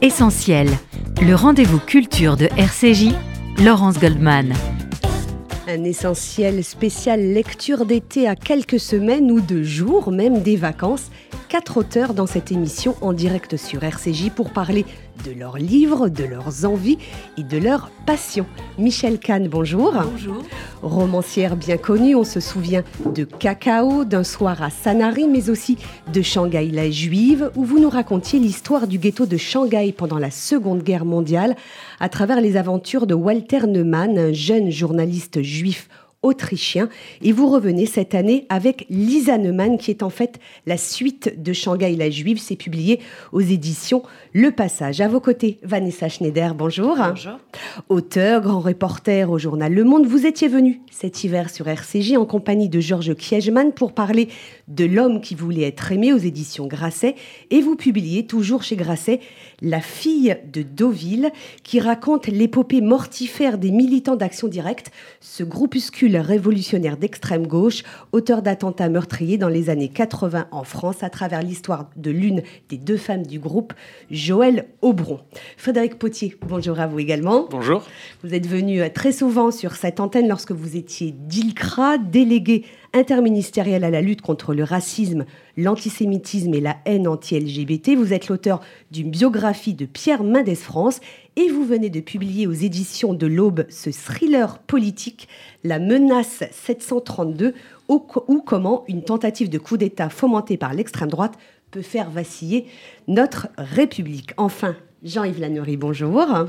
Essentiel, le rendez-vous culture de RCJ, Laurence Goldman. Un essentiel spécial lecture d'été à quelques semaines ou de jours, même des vacances. Quatre auteurs dans cette émission en direct sur RCJ pour parler de leurs livres, de leurs envies et de leurs passions. Michel Kahn, bonjour. Bonjour. Romancière bien connue, on se souvient de Cacao, d'un soir à Sanary, mais aussi de Shanghai la Juive, où vous nous racontiez l'histoire du ghetto de Shanghai pendant la Seconde Guerre mondiale, à travers les aventures de Walter Neumann, un jeune journaliste juif autrichien. Et vous revenez cette année avec Lisa Neumann, qui est en fait la suite de Shanghai la Juive. C'est publié aux éditions Le Passage. À vos côtés, Vanessa Schneider, bonjour. Bonjour. Auteur, grand reporter au journal Le Monde. Vous étiez venu cet hiver sur RCJ en compagnie de Georges Kiechman pour parler de L'homme qui voulait être aimé aux éditions Grasset. Et vous publiez toujours chez Grasset La fille de Deauville, qui raconte l'épopée mortifère des militants d'Action Directe, ce groupuscule révolutionnaire d'extrême gauche, auteur d'attentats meurtriers dans les années 80 en France, à travers l'histoire de l'une des deux femmes du groupe, Joël Aubron. Frédéric Potier, bonjour à vous également. Bonjour. Vous êtes venu très souvent sur cette antenne lorsque vous étiez d'ILCRA, délégué interministériel à la lutte contre le racisme, l'antisémitisme et la haine anti-LGBT. Vous êtes l'auteur d'une biographie de Pierre Mendès France et vous venez de publier aux éditions de l'Aube ce thriller politique, La menace 732, ou, comment une tentative de coup d'État fomentée par l'extrême droite peut faire vaciller notre République. Enfin, Jean-Yves Lannery, bonjour. bonjour.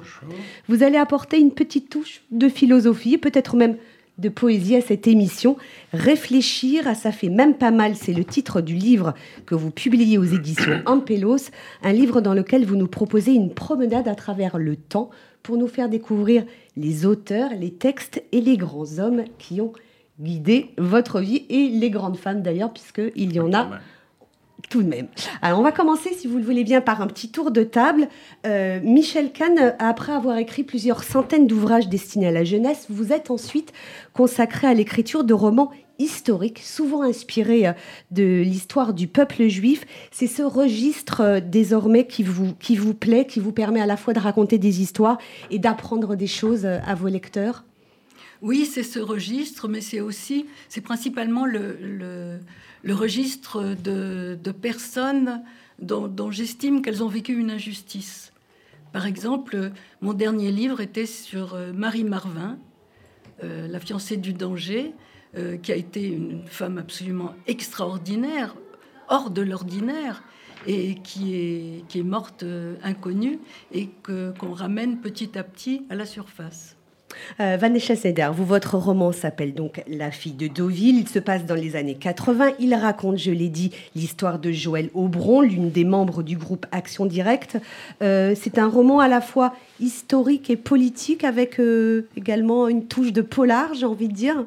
Vous allez apporter une petite touche de philosophie, peut-être même de poésie à cette émission. Réfléchir à ça fait même pas mal, c'est le titre du livre que vous publiez aux éditions Ampelos, un livre dans lequel vous nous proposez une promenade à travers le temps pour nous faire découvrir les auteurs, les textes et les grands hommes qui ont guidé votre vie et les grandes femmes d'ailleurs, puisqu'il y en a tout de même. Alors, on va commencer, si vous le voulez bien, par un petit tour de table. Euh, Michel Kahn, après avoir écrit plusieurs centaines d'ouvrages destinés à la jeunesse, vous êtes ensuite consacré à l'écriture de romans historiques, souvent inspirés euh, de l'histoire du peuple juif. C'est ce registre euh, désormais qui vous, qui vous plaît, qui vous permet à la fois de raconter des histoires et d'apprendre des choses à vos lecteurs? Oui, c'est ce registre, mais c'est aussi, c'est principalement le, le le registre de, personnes dont, j'estime qu'elles ont vécu une injustice. Par exemple, mon dernier livre était sur euh, Marie Marvin, euh, la fiancée du danger, euh, qui a été une femme absolument extraordinaire, hors de l'ordinaire, et qui est, qui est morte inconnue, et qu'on ramène petit à petit à la surface. Euh, Vanessa Seder, vous, votre roman s'appelle donc La fille de Deauville. Il se passe dans les années 80. Il raconte, je l'ai dit, l'histoire de Joël Aubron, l'une des membres du groupe Action Directe. Euh, c'est un roman à la fois historique et politique, avec euh, également une touche de polar, j'ai envie de dire.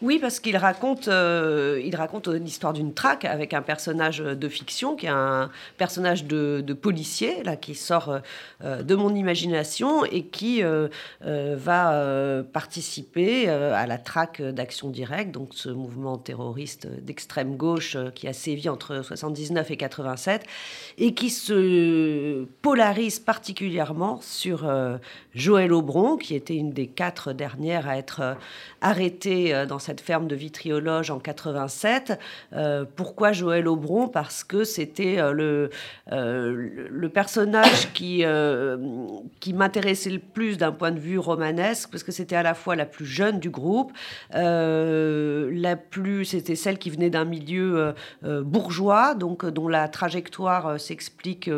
Oui, parce qu'il raconte, euh, il raconte l'histoire d'une traque avec un personnage de fiction qui est un personnage de, policier là qui sort euh, de mon imagination et qui euh, va participer à la traque d'Action Directe, donc ce mouvement terroriste d'extrême gauche qui a sévi entre 79 et 87 et qui se polarise particulièrement sur Joël Aubron, qui était une des quatre dernières à être arrêtée dans cette ferme de Vitriologe en 87. Euh, pourquoi Joël Aubron? Parce que c'était euh, le, euh, le personnage qui, qui m'intéressait le plus d'un point de vue romanesque, parce que c'était à la fois la plus jeune du groupe, la plus, c'était celle qui venait d'un milieu bourgeois, donc dont la trajectoire s'explique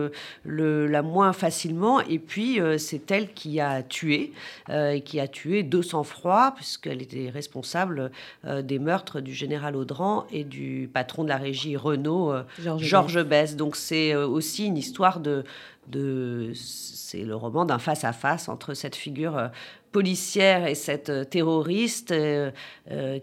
la moins facilement, et puis c'est elle qui a tué, et qui a tué de sang-froid, puisqu'elle était responsable euh, des meurtres du général Audran et du patron de la régie Renault, euh, Georges Besse. Donc c'est euh, aussi une histoire de... de c'est le roman d'un face-à-face entre cette figure policière et cette terroriste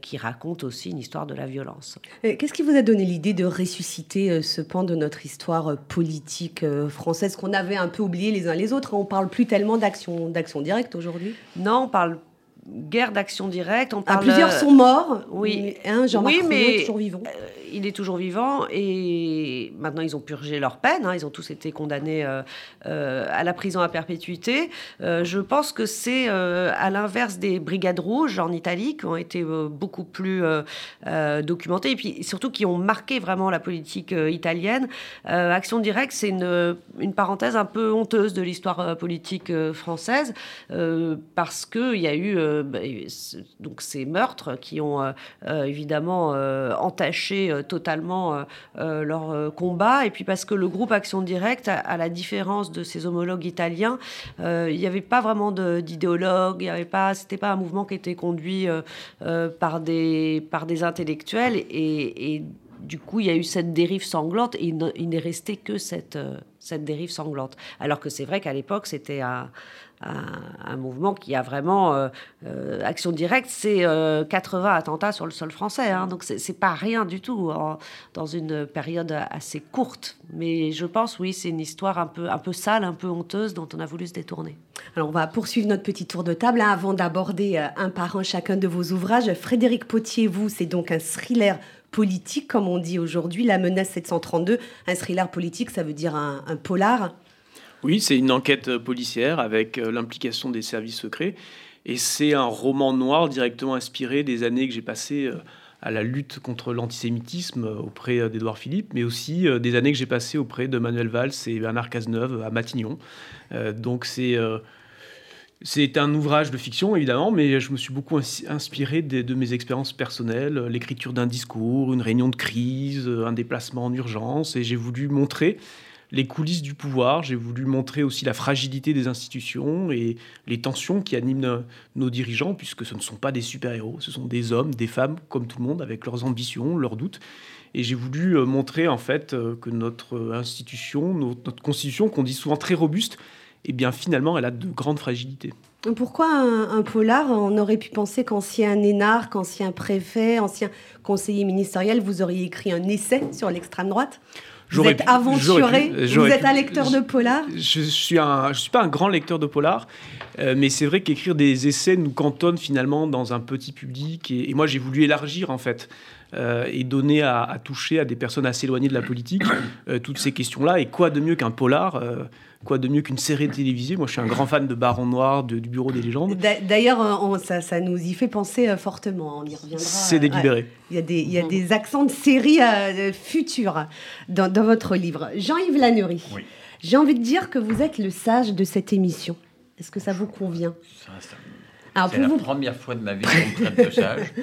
qui raconte aussi une histoire de la violence. Qu'est-ce qui vous a donné l'idée de ressusciter ce pan de notre histoire politique française qu'on avait un peu oublié les uns les autres? On parle plus tellement d'action, d'action directe aujourd'hui Non, on parle guerre d'action directe. On Ah, parle, plusieurs euh, sont morts. oui. Jean-Marc Oui, mais- est toujours vivant. Euh, il est toujours vivant et maintenant ils ont purgé leur peine. hein. ils ont tous été condamnés euh, euh, à la prison à perpétuité. Euh, je pense que c'est à l'inverse des brigades rouges en Italie qui ont été beaucoup plus documentées et puis surtout qui ont marqué vraiment la politique italienne. Action directe, c'est une, une parenthèse un peu honteuse de l'histoire politique française parce que il y a eu donc ces meurtres qui ont euh, euh, évidemment euh, entaché totalement leur combat. Et puis parce que le groupe Action Directe, à, la différence de ses homologues italiens, il n'y avait pas vraiment d'idéologue, il n'y avait pas, c'était pas un mouvement qui était conduit par des par des intellectuels et, du coup, il y a eu cette dérive sanglante et il ne- il n'est resté que cette, cette dérive sanglante. Alors que c'est vrai qu'à l'époque, c'était un, un, mouvement qui a vraiment. euh, euh, action directe, c'est euh, 80 attentats sur le sol français. hein. donc, c'est pas rien du tout dans une période assez courte. Mais je pense, oui, c'est une histoire un peu, un peu sale, un peu honteuse dont on a voulu se détourner. Alors, on va poursuivre notre petit tour de table hein, avant d'aborder euh, un par un chacun de vos ouvrages. Frédéric Potier, vous, c'est donc un thriller politique, comme on dit aujourd'hui, La menace 732. Un thriller politique, ça veut dire un polar. Oui, c'est une enquête euh, policière avec euh, l'implication des services secrets. Et c'est un roman noir directement inspiré des années que j'ai passées euh, à la lutte contre l'antisémitisme auprès d'Édouard Philippe, mais aussi des années que j'ai passées auprès de Manuel Valls et Bernard Cazeneuve à Matignon. Donc c'est un ouvrage de fiction, évidemment, mais je me suis beaucoup ins- inspiré de, mes expériences personnelles, l'écriture d'un discours, une réunion de crise, un déplacement en urgence, et j'ai voulu montrer les coulisses du pouvoir, j'ai voulu montrer aussi la fragilité des institutions et les tensions qui animent nos, dirigeants, puisque ce ne sont pas des super-héros, ce sont des hommes, des femmes, comme tout le monde, avec leurs ambitions, leurs doutes. Et j'ai voulu euh, montrer en fait euh, que notre euh, institution, notre, constitution, qu'on dit souvent très robuste, et bien finalement, elle a de grandes fragilités. Pourquoi un, un polar On aurait pu penser qu'ancien énarque, ancien préfet, ancien conseiller ministériel, vous auriez écrit un essai sur l'extrême droite? Vous êtes aventuré, pu- vous êtes pu- un lecteur de polar. Je suis un, je suis pas un grand lecteur de polar, euh, mais c'est vrai qu'écrire des essais nous cantonne finalement dans un petit public. Et, et moi, j'ai voulu élargir en fait euh, et donner à, à toucher à des personnes assez éloignées de la politique euh, toutes ces questions-là. Et quoi de mieux qu'un polar Quoi de mieux qu'une série télévisée Moi, je suis un grand fan de Baron Noir, de- du Bureau des légendes. D'a- D'ailleurs, euh, ça, ça nous y fait penser euh, fortement. On y reviendra. C'est euh, ouais. délibéré. Il y a des, il y a des accents de séries euh, futures dans, dans votre livre. Jean-Yves Lannery, Oui. j'ai envie de dire que vous êtes le sage de cette émission. Est-ce que ça vous convient? Ça, ça- Alors, C'est pour la vous, première fois de ma vie qu'on traite de sage.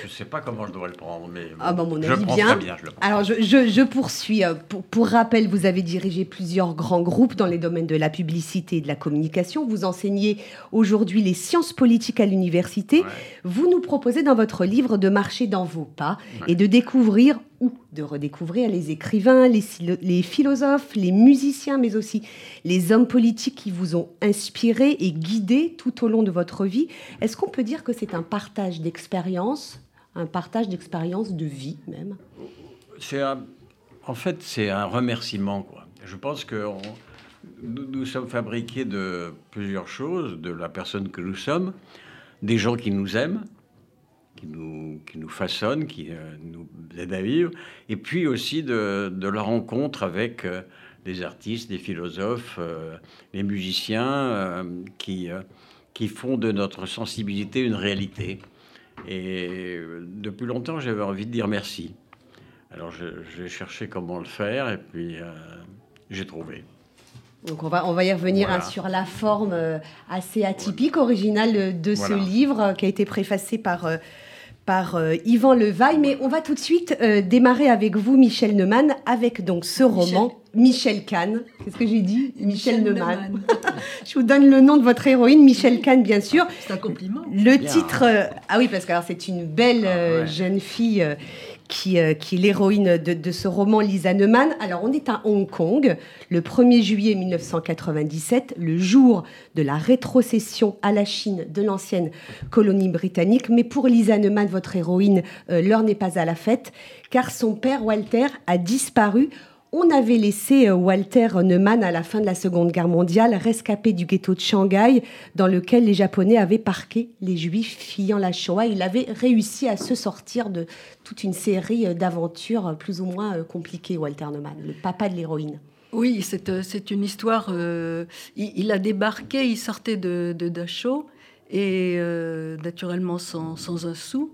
Je ne sais pas comment je devrais le prendre, mais Ah, bah, mon je avis, le prends bien. très bien. Je le prends. Alors, je, je- je poursuis. Euh, Pour, pour rappel, vous avez dirigé plusieurs grands groupes dans les domaines de la publicité et de la communication. Vous enseignez aujourd'hui les sciences politiques à l'université. Ouais. Vous nous proposez dans votre livre de marcher dans vos pas Ouais. et de découvrir ou de redécouvrir les écrivains, les, philo- les philosophes, les musiciens, mais aussi les hommes politiques qui vous ont inspiré et guidé tout au long de votre vie. Est-ce qu'on peut dire que c'est un partage d'expérience, un partage d'expérience de vie même? C'est en fait, c'est un remerciement. Quoi. Je pense que nous sommes fabriqués de plusieurs choses, de la personne que nous sommes, des gens qui nous aiment, qui nous, qui nous façonnent, qui euh, nous aident à vivre, et puis aussi de, de la rencontre avec euh, les artistes, les philosophes, euh, les musiciens, euh, qui, qui font de notre sensibilité une réalité. Et depuis longtemps, j'avais envie de dire merci. Alors je- j'ai cherché comment le faire et puis j'ai trouvé. Donc on va, on va y revenir Voilà. hein, sur la forme assez atypique, originale de, ce livre qui a été préfacé par, par euh, Yvan Levaille. Mais on va tout de suite euh, démarrer avec vous, Michel Neumann, avec donc ce roman, Michel Kahn. Qu'est-ce que j'ai dit? Michel, Neumann. Je vous donne le nom de votre héroïne, Michel Kahn, bien sûr. C'est un compliment. Le Bien. titre, euh, ah oui, parce que alors, c'est une belle euh, Ah ouais. jeune fille euh, qui, euh, qui est l'héroïne de, de ce roman, Lisa Neumann. Alors, on est à Hong Kong, le 1er juillet 1997, le jour de la rétrocession à la Chine de l'ancienne colonie britannique. Mais pour Lisa Neumann, votre héroïne, euh, l'heure n'est pas à la fête, car son père, Walter, a disparu on avait laissé euh, Walter Neumann à la fin de la Seconde Guerre mondiale rescapé du ghetto de Shanghai dans lequel les Japonais avaient parqué les Juifs fuyant la Shoah. Il avait réussi à se sortir de toute une série euh, d'aventures plus ou moins compliquées, Walter Neumann, le papa de l'héroïne. Oui, c'est une histoire. il, a débarqué, il sortait de, de Dachau et naturellement sans, un sou.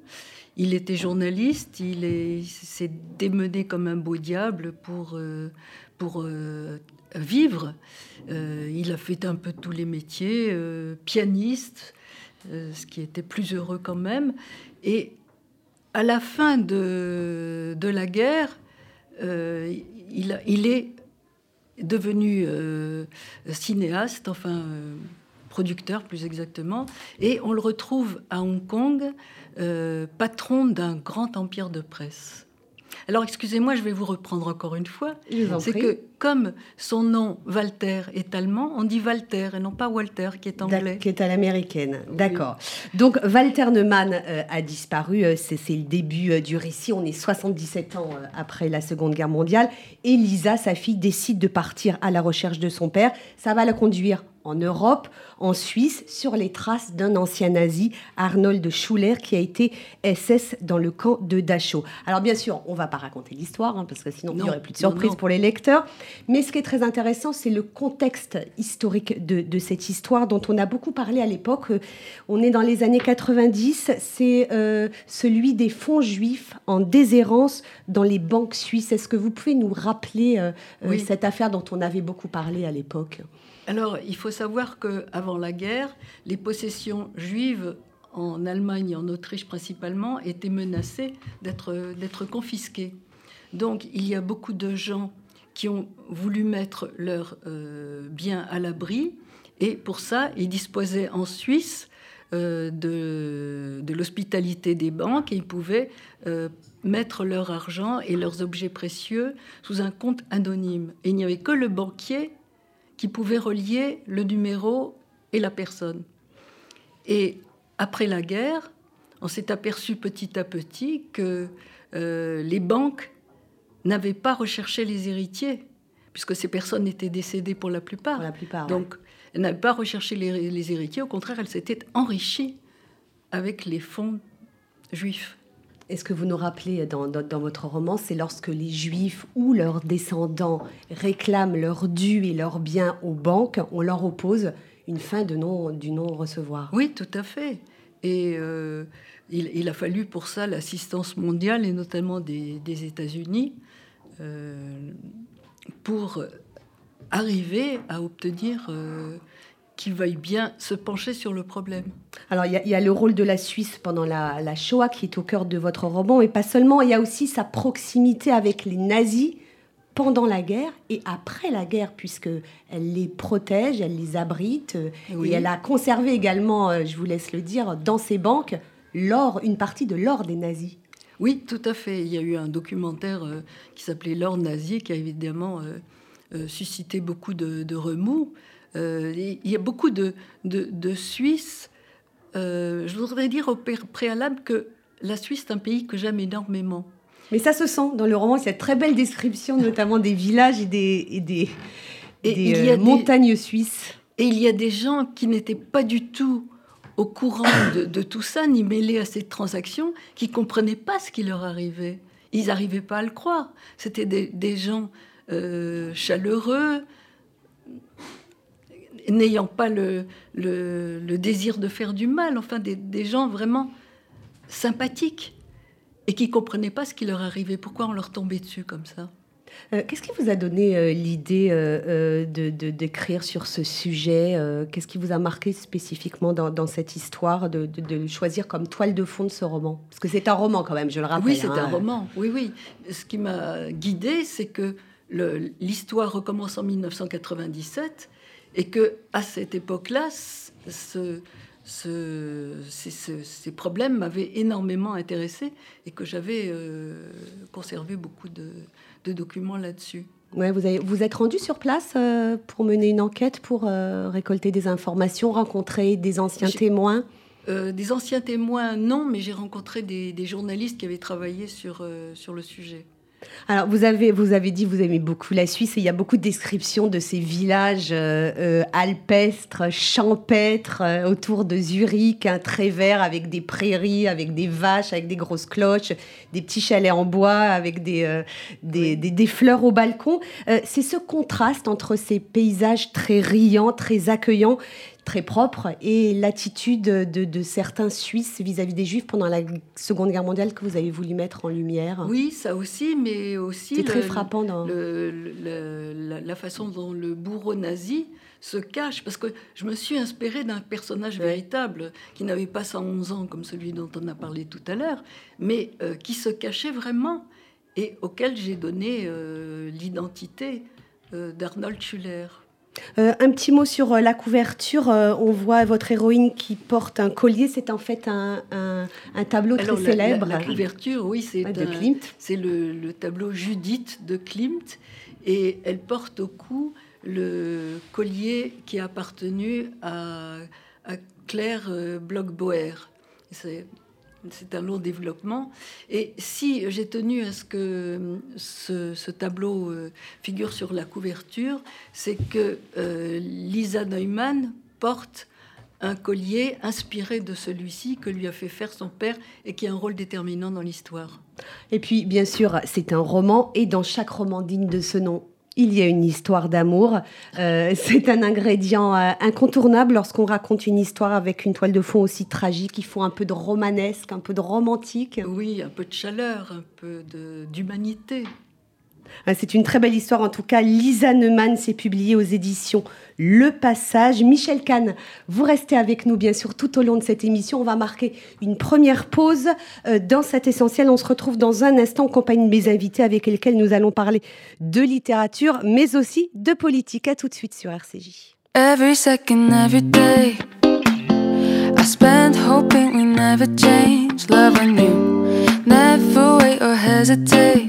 Il était journaliste, il s'est démené comme un beau diable pour, euh, pour euh, vivre. Euh, il a fait un peu tous les métiers, pianiste, ce qui était plus heureux quand même. Et à la fin de, de la guerre, il, il, est devenu cinéaste, enfin producteur plus exactement, et on le retrouve à Hong Kong euh, patron d'un grand empire de presse. Alors, excusez-moi, je vais vous reprendre encore une fois. C'est que comme son nom Walter est allemand, on dit Walter et non pas Walter qui est anglais. Qui est à l'américaine. D'accord. Donc Walter Neumann euh, a disparu. Euh, c'est le début du récit. On est 77 ans après la Seconde Guerre mondiale. Et Lisa, sa fille, décide de partir à la recherche de son père. Ça va la conduire en Europe, en Suisse, sur les traces d'un ancien nazi, Arnold Schuller, qui a été SS dans le camp de Dachau. Alors bien sûr, on ne va pas raconter l'histoire, hein, parce que sinon il n'y aurait plus de surprise pour les lecteurs. Mais ce qui est très intéressant, c'est le contexte historique de, cette histoire dont on a beaucoup parlé à l'époque. On est dans les années 90, c'est euh, celui des fonds juifs en déshérence dans les banques suisses. Est-ce que vous pouvez nous rappeler euh, euh, cette affaire dont on avait beaucoup parlé à l'époque? Alors, il faut savoir qu'avant la guerre, les possessions juives en Allemagne et en Autriche principalement étaient menacées d'être confisquées. Donc, il y a beaucoup de gens qui ont voulu mettre leurs euh, biens à l'abri, et pour ça, ils disposaient en Suisse euh, de, l'hospitalité des banques et ils pouvaient euh, mettre leur argent et leurs objets précieux sous un compte anonyme. Et il n'y avait que le banquier qui pouvait relier le numéro et la personne. Et après la guerre, on s'est aperçu petit à petit que les banques n'avaient pas recherché les héritiers, puisque ces personnes étaient décédées pour la plupart. la plupart Donc, elles n'avaient pas recherché les, les héritiers, au contraire, elles s'étaient enrichies avec les fonds juifs. Est-ce que vous nous rappelez dans, votre roman, c'est lorsque les Juifs ou leurs descendants réclament leurs dû et leurs biens aux banques, on leur oppose une fin de non, du non-recevoir? Oui, tout à fait. Et euh, il, a fallu pour ça l'assistance mondiale, et notamment des, États-Unis, pour arriver à obtenir euh, qui veuille bien se pencher sur le problème. Alors, il y, a le rôle de la Suisse pendant la, la, Shoah qui est au cœur de votre roman, et pas seulement, il y a aussi sa proximité avec les nazis pendant la guerre et après la guerre, puisqu'elle les protège, elle les abrite, et elle a conservé également, euh, je vous laisse le dire, dans ses banques, l'or, une partie de l'or des nazis. Oui, tout à fait. Il y a eu un documentaire euh, qui s'appelait L'or nazi, qui a évidemment euh, suscité beaucoup de, de remous. Euh, il y a beaucoup de, de, Suisses. Euh, je voudrais dire au préalable que la Suisse est un pays que j'aime énormément. Mais ça se sent dans le roman, il y a très belle description, notamment des villages et des, des, euh, montagnes suisses. Et il y a des gens qui n'étaient pas du tout au courant de, tout ça, ni mêlés à cette transaction, qui comprenaient pas ce qui leur arrivait. Ils n'arrivaient pas à le croire. C'était des, gens chaleureux, n'ayant pas le, le, désir de faire du mal, enfin des, gens vraiment sympathiques et qui comprenaient pas ce qui leur arrivait, pourquoi on leur tombait dessus comme ça? Euh, qu'est-ce qui vous a donné euh, l'idée euh, de, d'écrire sur ce sujet Qu'est-ce qui vous a marqué spécifiquement dans, dans cette histoire de, de, choisir comme toile de fond de ce roman? Parce que c'est un roman quand même, je le rappelle. Oui, c'est un hein. roman. Oui, oui. Ce qui m'a guidée, c'est que l'histoire recommence en 1997 et que à cette époque-là, ce, ces, problèmes m'avaient énormément intéressé et que j'avais euh, conservé beaucoup de, documents là-dessus. Ouais, vous, avez, vous êtes rendu sur place euh, pour mener une enquête, pour euh, récolter des informations, rencontrer des anciens témoins? Des anciens témoins, non, mais j'ai rencontré des, des, journalistes qui avaient travaillé sur, sur le sujet. Alors, vous avez, vous avez dit vous aimez beaucoup la Suisse et il y a beaucoup de descriptions de ces villages euh, euh, alpestres, champêtres euh, autour de Zurich, un très vert avec des prairies, avec des vaches, avec des grosses cloches, des petits chalets en bois avec des, des, des, fleurs au balcon. C'est ce contraste entre ces paysages très riants, très accueillants très propre et l'attitude de, certains Suisses vis-à-vis des Juifs pendant la Seconde Guerre mondiale que vous avez voulu mettre en lumière. Oui, ça aussi, mais aussi c'est très frappant dans la, façon dont le bourreau nazi se cache, parce que je me suis inspirée d'un personnage véritable qui n'avait pas 111 ans comme celui dont on a parlé tout à l'heure, mais euh, qui se cachait vraiment et auquel j'ai donné euh, l'identité euh, d'Arnold Schuller. Euh, un petit mot sur euh, la couverture. Euh, on voit votre héroïne qui porte un collier. C'est en fait un, tableau très célèbre. La, couverture, oui, c'est C'est le, tableau Judith de Klimt. Et elle porte au cou le collier qui a appartenu à, à Claire Bloch-Boer. C'est c'est un long développement. Et si j'ai tenu à ce que ce, tableau euh, figure sur la couverture, c'est que euh, Lisa Neumann porte un collier inspiré de celui-ci que lui a fait faire son père et qui a un rôle déterminant dans l'histoire. Et puis, bien sûr, c'est un roman, et dans chaque roman digne de ce nom, il y a une histoire d'amour. Euh, c'est un ingrédient euh, incontournable lorsqu'on raconte une histoire avec une toile de fond aussi tragique. Il faut un peu de romanesque, un peu de romantique. Oui, un peu de chaleur, un peu d'humanité. Euh, c'est une très belle histoire. En tout cas, Lisa Neumann s'est publiée aux éditions Le Passage. Michel Kahn, vous restez avec nous, bien sûr, tout au long de cette émission. On va marquer une première pause euh, dans cet essentiel. On se retrouve dans un instant en compagnie de mes invités avec lesquels nous allons parler de littérature, mais aussi de politique. À tout de suite sur RCJ. Every second, every day, I spend hoping we never change. Love on you, never wait or hesitate.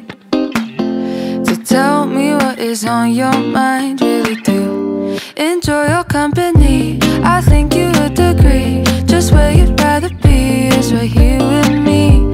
Tell me what is on your mind, really do enjoy your company. I think you would agree. Just where you'd rather be is right here with me.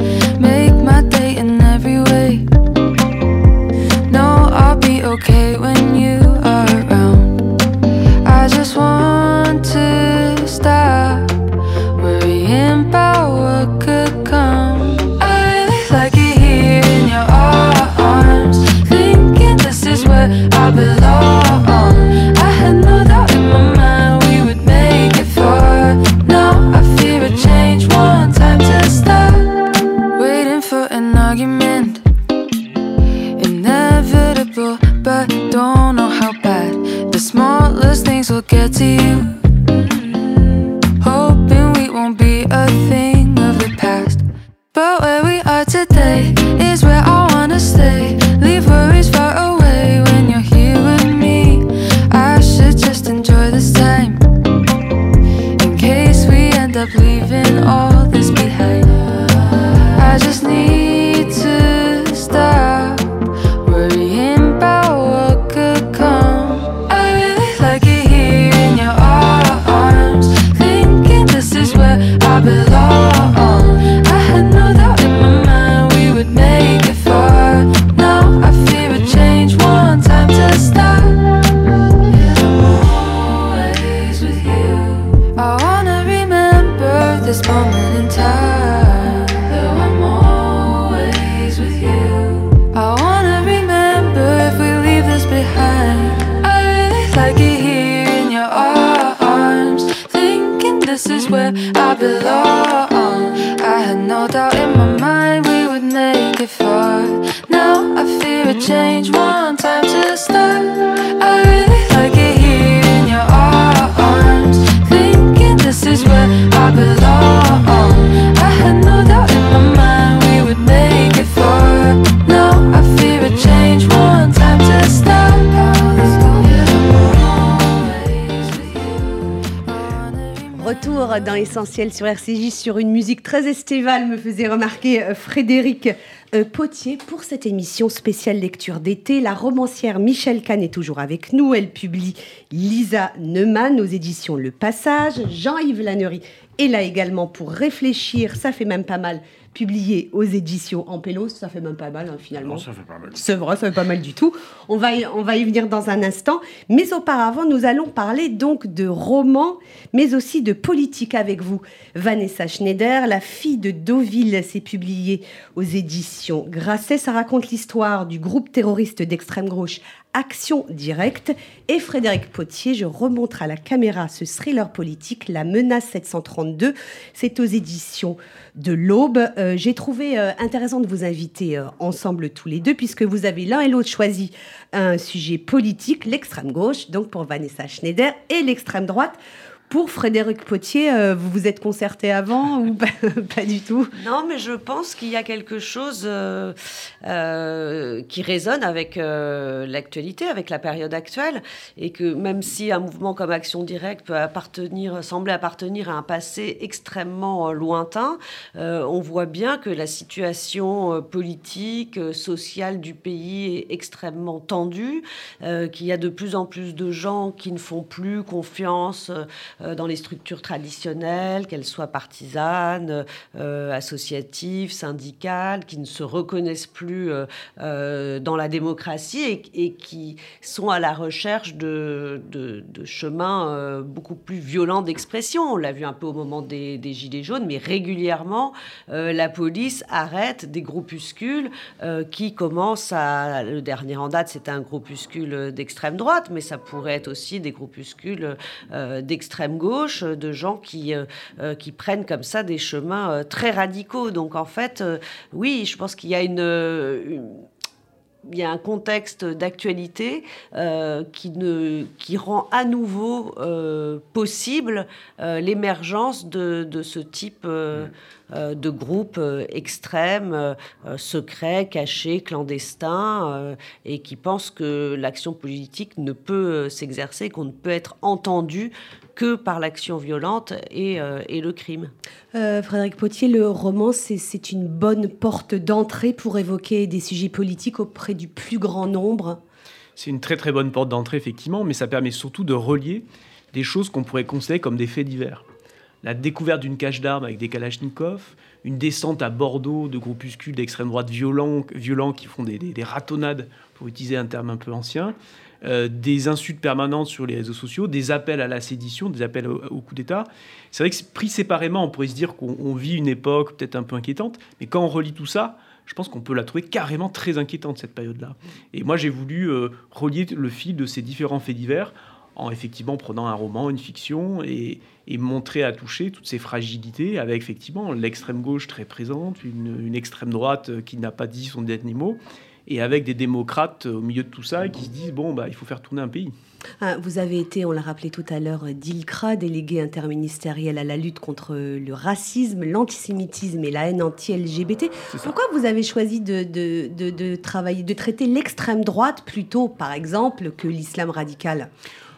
Sur RCJ sur une musique très estivale, me faisait remarquer euh, Frédéric euh, Potier pour cette émission spéciale lecture d'été. La romancière Michel Kahn est toujours avec nous. Elle publie Lisa Neumann aux éditions Le Passage. Jean-Yves Lannery est là également pour réfléchir, ça fait même pas mal, publié aux éditions Ampélos. Ça fait même pas mal hein, finalement. Non, ça fait pas mal. C'est vrai, ça fait pas mal du tout. On va, y, on va y venir dans un instant. Mais auparavant, nous allons parler donc de romans, mais aussi de politique avec vous. Vanessa Schneider, La fille de Deauville, s'est publiée aux éditions Grasset. Ça raconte l'histoire du groupe terroriste d'extrême gauche Action Directe. Et Frédéric Potier, je remonte à la caméra ce thriller politique, La menace 732. C'est aux éditions de l'Aube. Euh, J'ai trouvé euh, intéressant de vous inviter euh, ensemble tous les deux, puisque vous avez l'un et l'autre choisi un sujet politique, l'extrême gauche, donc pour Vanessa Schneider, et l'extrême droite. Pour Frédéric Potier, euh, vous vous êtes concerté avant ou pas, du tout? Non, mais je pense qu'il y a quelque chose euh, euh, qui résonne avec l'actualité, avec la période actuelle, et que même si un mouvement comme Action Directe peut appartenir, sembler appartenir à un passé extrêmement lointain, on voit bien que la situation politique, sociale du pays est extrêmement tendue, qu'il y a de plus en plus de gens qui ne font plus confiance dans les structures traditionnelles, qu'elles soient partisanes, euh, associatives, syndicales, qui ne se reconnaissent plus euh, euh, dans la démocratie et, qui sont à la recherche de, de, chemins euh, beaucoup plus violents d'expression. On l'a vu un peu au moment des, des Gilets jaunes, mais régulièrement, euh, la police arrête des groupuscules qui commencent à... Le dernier en date, c'était un groupuscule d'extrême droite, mais ça pourrait être aussi des groupuscules d'extrême gauche, de gens qui, euh, euh, qui prennent comme ça des chemins euh, très radicaux. Donc en fait, euh, oui, je pense qu'il y a une, une il y a un contexte d'actualité euh, qui, ne, qui rend à nouveau euh, possible euh, l'émergence de, de, ce type de groupe extrême, secret, caché, clandestin, et qui pense que l'action politique ne peut s'exercer, qu'on ne peut être entendu que par l'action violente et, et, le crime. Frédéric Potier, le roman, c'est une bonne porte d'entrée pour évoquer des sujets politiques auprès du plus grand nombre C'est une très très bonne porte d'entrée, effectivement, mais ça permet surtout de relier des choses qu'on pourrait considérer comme des faits divers. La découverte d'une cache d'armes avec des kalachnikovs, une descente à Bordeaux de groupuscules d'extrême droite violents, violents qui font des, des, des, ratonnades, pour utiliser un terme un peu ancien, euh, des insultes permanentes sur les réseaux sociaux, des appels à la sédition, des appels au, coup d'État. C'est vrai que pris séparément, on pourrait se dire qu'on vit une époque peut-être un peu inquiétante, mais quand on relit tout ça, je pense qu'on peut la trouver carrément très inquiétante, cette période-là. Et moi, j'ai voulu euh, relier le fil de ces différents faits divers en effectivement prenant un roman, une fiction, et, et montrer à toucher toutes ces fragilités, avec effectivement l'extrême gauche très présente, une, une extrême droite qui n'a pas dit son dernier mot, et avec des démocrates au milieu de tout ça qui se disent bon, bah, il faut faire tourner un pays. Ah, vous avez été, on l'a rappelé tout à l'heure, d'ILCRA, délégué interministériel à la lutte contre le racisme, l'antisémitisme et la haine anti-LGBT. Pourquoi vous avez choisi de, de, de, de travailler, de traiter l'extrême droite plutôt, par exemple, que l'islam radical?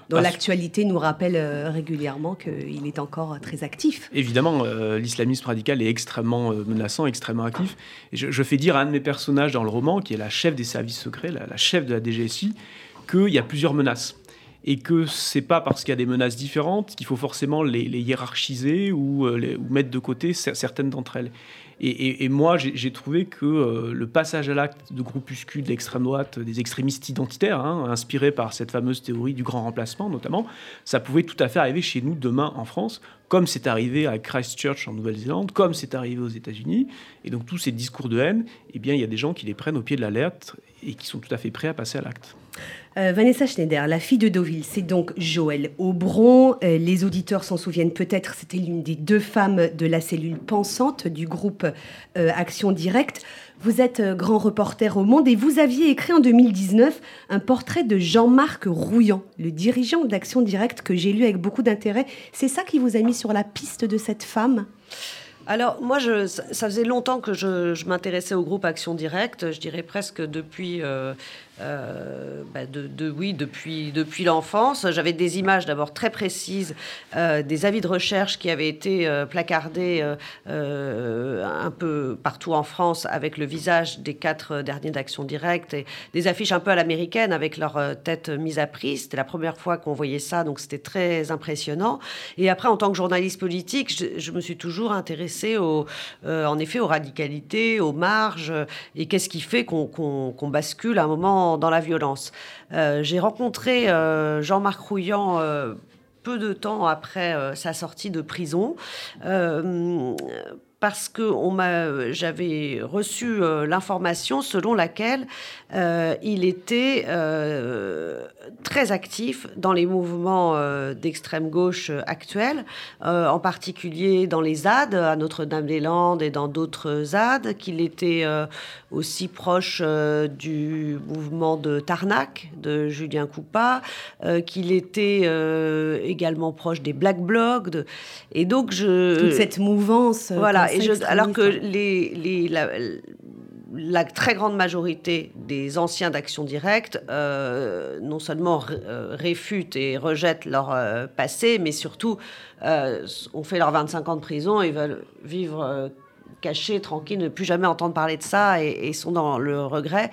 Dont l'actualité nous rappelle euh, régulièrement qu'il est encore très actif. Évidemment, euh, l'islamisme radical est extrêmement euh, menaçant, extrêmement actif. Et je, je, fais dire à un de mes personnages dans le roman, qui est la chef des services secrets, la, la chef de la DGSI, qu'il y a plusieurs menaces et que c'est pas parce qu'il y a des menaces différentes qu'il faut forcément les, les hiérarchiser ou, euh, les, ou, mettre de côté certaines d'entre elles. Et, moi, j'ai trouvé que euh, le passage à l'acte de groupuscules d'extrême droite, des extrémistes identitaires, hein, inspirés par cette fameuse théorie du grand remplacement notamment, ça pouvait tout à fait arriver chez nous demain en France, comme c'est arrivé à Christchurch en Nouvelle-Zélande, comme c'est arrivé aux États-Unis. Et donc tous ces discours de haine, eh bien, il y a des gens qui les prennent au pied de la lettre et qui sont tout à fait prêts à passer à l'acte. Euh, Vanessa Schneider, la fille de Deauville, c'est donc Joël Aubron. Euh, les auditeurs s'en souviennent peut-être, c'était l'une des deux femmes de la cellule pensante du groupe euh, Action Directe. Vous êtes euh, grand reporter au Monde et vous aviez écrit en 2019 un portrait de Jean-Marc Rouillant, le dirigeant d'Action Directe que j'ai lu avec beaucoup d'intérêt. C'est ça qui vous a mis sur la piste de cette femme? Alors moi, je, ça faisait longtemps que je, m'intéressais au groupe Action Directe, je dirais presque depuis, euh, euh, bah, de, oui, depuis, depuis l'enfance. J'avais des images d'abord très précises, euh, des avis de recherche qui avaient été euh, placardés un peu partout en France avec le visage des quatre derniers d'Action Directe et des affiches un peu à l'américaine avec leur tête mise à prix. C'était la première fois qu'on voyait ça, donc c'était très impressionnant. Et après, en tant que journaliste politique, je, me suis toujours intéressée au, en effet aux radicalités, aux marges et qu'est-ce qui fait qu'on bascule à un moment dans, la violence. Euh, j'ai rencontré euh, Jean-Marc Rouillant euh, peu de temps après sa sortie de prison parce que j'avais reçu l'information selon laquelle il était très actif dans les mouvements euh, d'extrême gauche euh, actuels, euh, en particulier dans les ZAD, à Notre-Dame-des-Landes et dans d'autres ZAD, qu'il était aussi proche du mouvement de Tarnac, de Julien Coupa, qu'il était également proche des Black Blocs. Et donc, je. Toute cette mouvance. Voilà, et je, alors que les, les la très grande majorité des anciens d'Action Directe euh, non seulement euh, réfutent et rejettent leur euh, passé, mais surtout ont fait leurs 25 ans de prison et veulent vivre cachés, tranquilles, ne plus jamais entendre parler de ça et, sont dans le regret.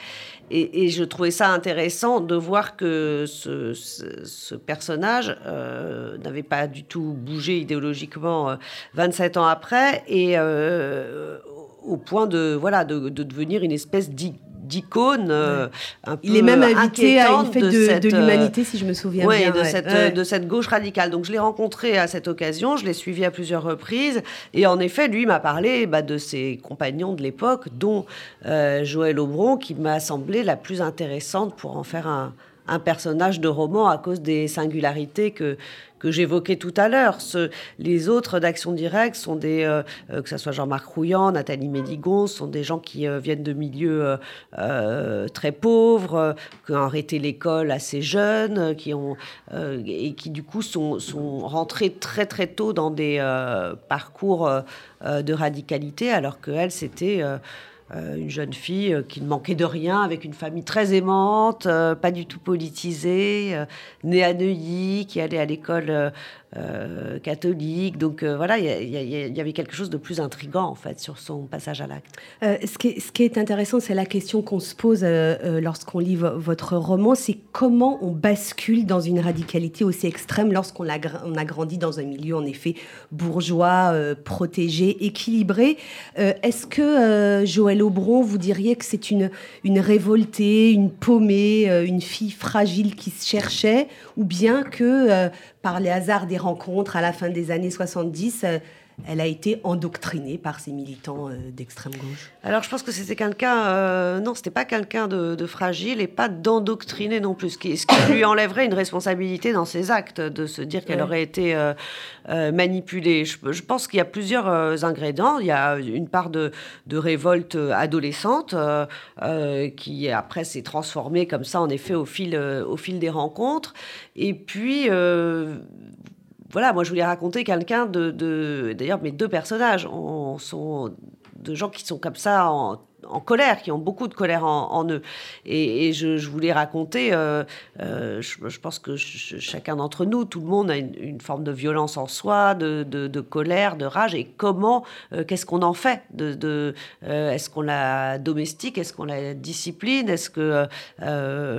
Et, je trouvais ça intéressant de voir que ce, personnage n'avait pas du tout bougé idéologiquement 27 ans après et au point de, voilà, de, devenir une espèce d'icône euh, Il est même invité à une fête de, euh, l'humanité, si je me souviens bien. De, cette, de cette gauche radicale. Donc je l'ai rencontré à cette occasion, je l'ai suivi à plusieurs reprises. Et en effet, lui m'a parlé bah, de ses compagnons de l'époque, dont euh, Joël Aubron, qui m'a semblé la plus intéressante pour en faire un, un personnage de roman à cause des singularités que, que j'évoquais tout à l'heure. les autres d'Action Directe sont des, euh, euh, que ce soit Jean-Marc Rouillant, Nathalie Médigon, sont des gens qui euh, viennent de milieux très pauvres, qui ont arrêté l'école assez jeunes, qui ont, et qui du coup sont, sont, rentrés très très tôt dans des parcours de radicalité, alors qu'elle, c'était euh, une jeune fille euh, qui ne manquait de rien, avec une famille très aimante, euh, pas du tout politisée, née à Neuilly, qui allait à l'école euh, catholique. Donc euh, voilà, il y, avait quelque chose de plus intrigant en fait sur son passage à l'acte. Euh, ce, qui est, intéressant, c'est la question qu'on se pose lorsqu'on lit votre roman, c'est comment on bascule dans une radicalité aussi extrême lorsqu'on a, on a grandi dans un milieu en effet bourgeois, protégé, équilibré. Est-ce que Joël Aubron, vous diriez que c'est une, une révoltée, une paumée, une fille fragile qui se cherchait, ou bien que par les hasards des rencontres à la fin des années 70, euh, elle a été endoctrinée par ces militants euh, d'extrême gauche Alors je pense que c'était quelqu'un, euh, non, c'était pas quelqu'un de, fragile et pas d'endoctriné non plus, ce qui, lui enlèverait une responsabilité dans ses actes, de se dire qu'elle aurait été manipulée. Je, pense qu'il y a plusieurs ingrédients. Il y a une part de, révolte adolescente qui après s'est transformée comme ça en effet au fil, au fil des rencontres. Et puis voilà, moi je voulais raconter quelqu'un de, D'ailleurs, mes deux personnages sont de gens qui sont comme ça en colère, qui ont beaucoup de colère en, eux. Et, je, voulais raconter, euh, euh, je, pense que chacun d'entre nous, tout le monde a une, forme de violence en soi, de, colère, de rage, et comment, euh, qu'est-ce qu'on en fait de, Est-ce qu'on la domestique Est-ce qu'on la discipline Est-ce que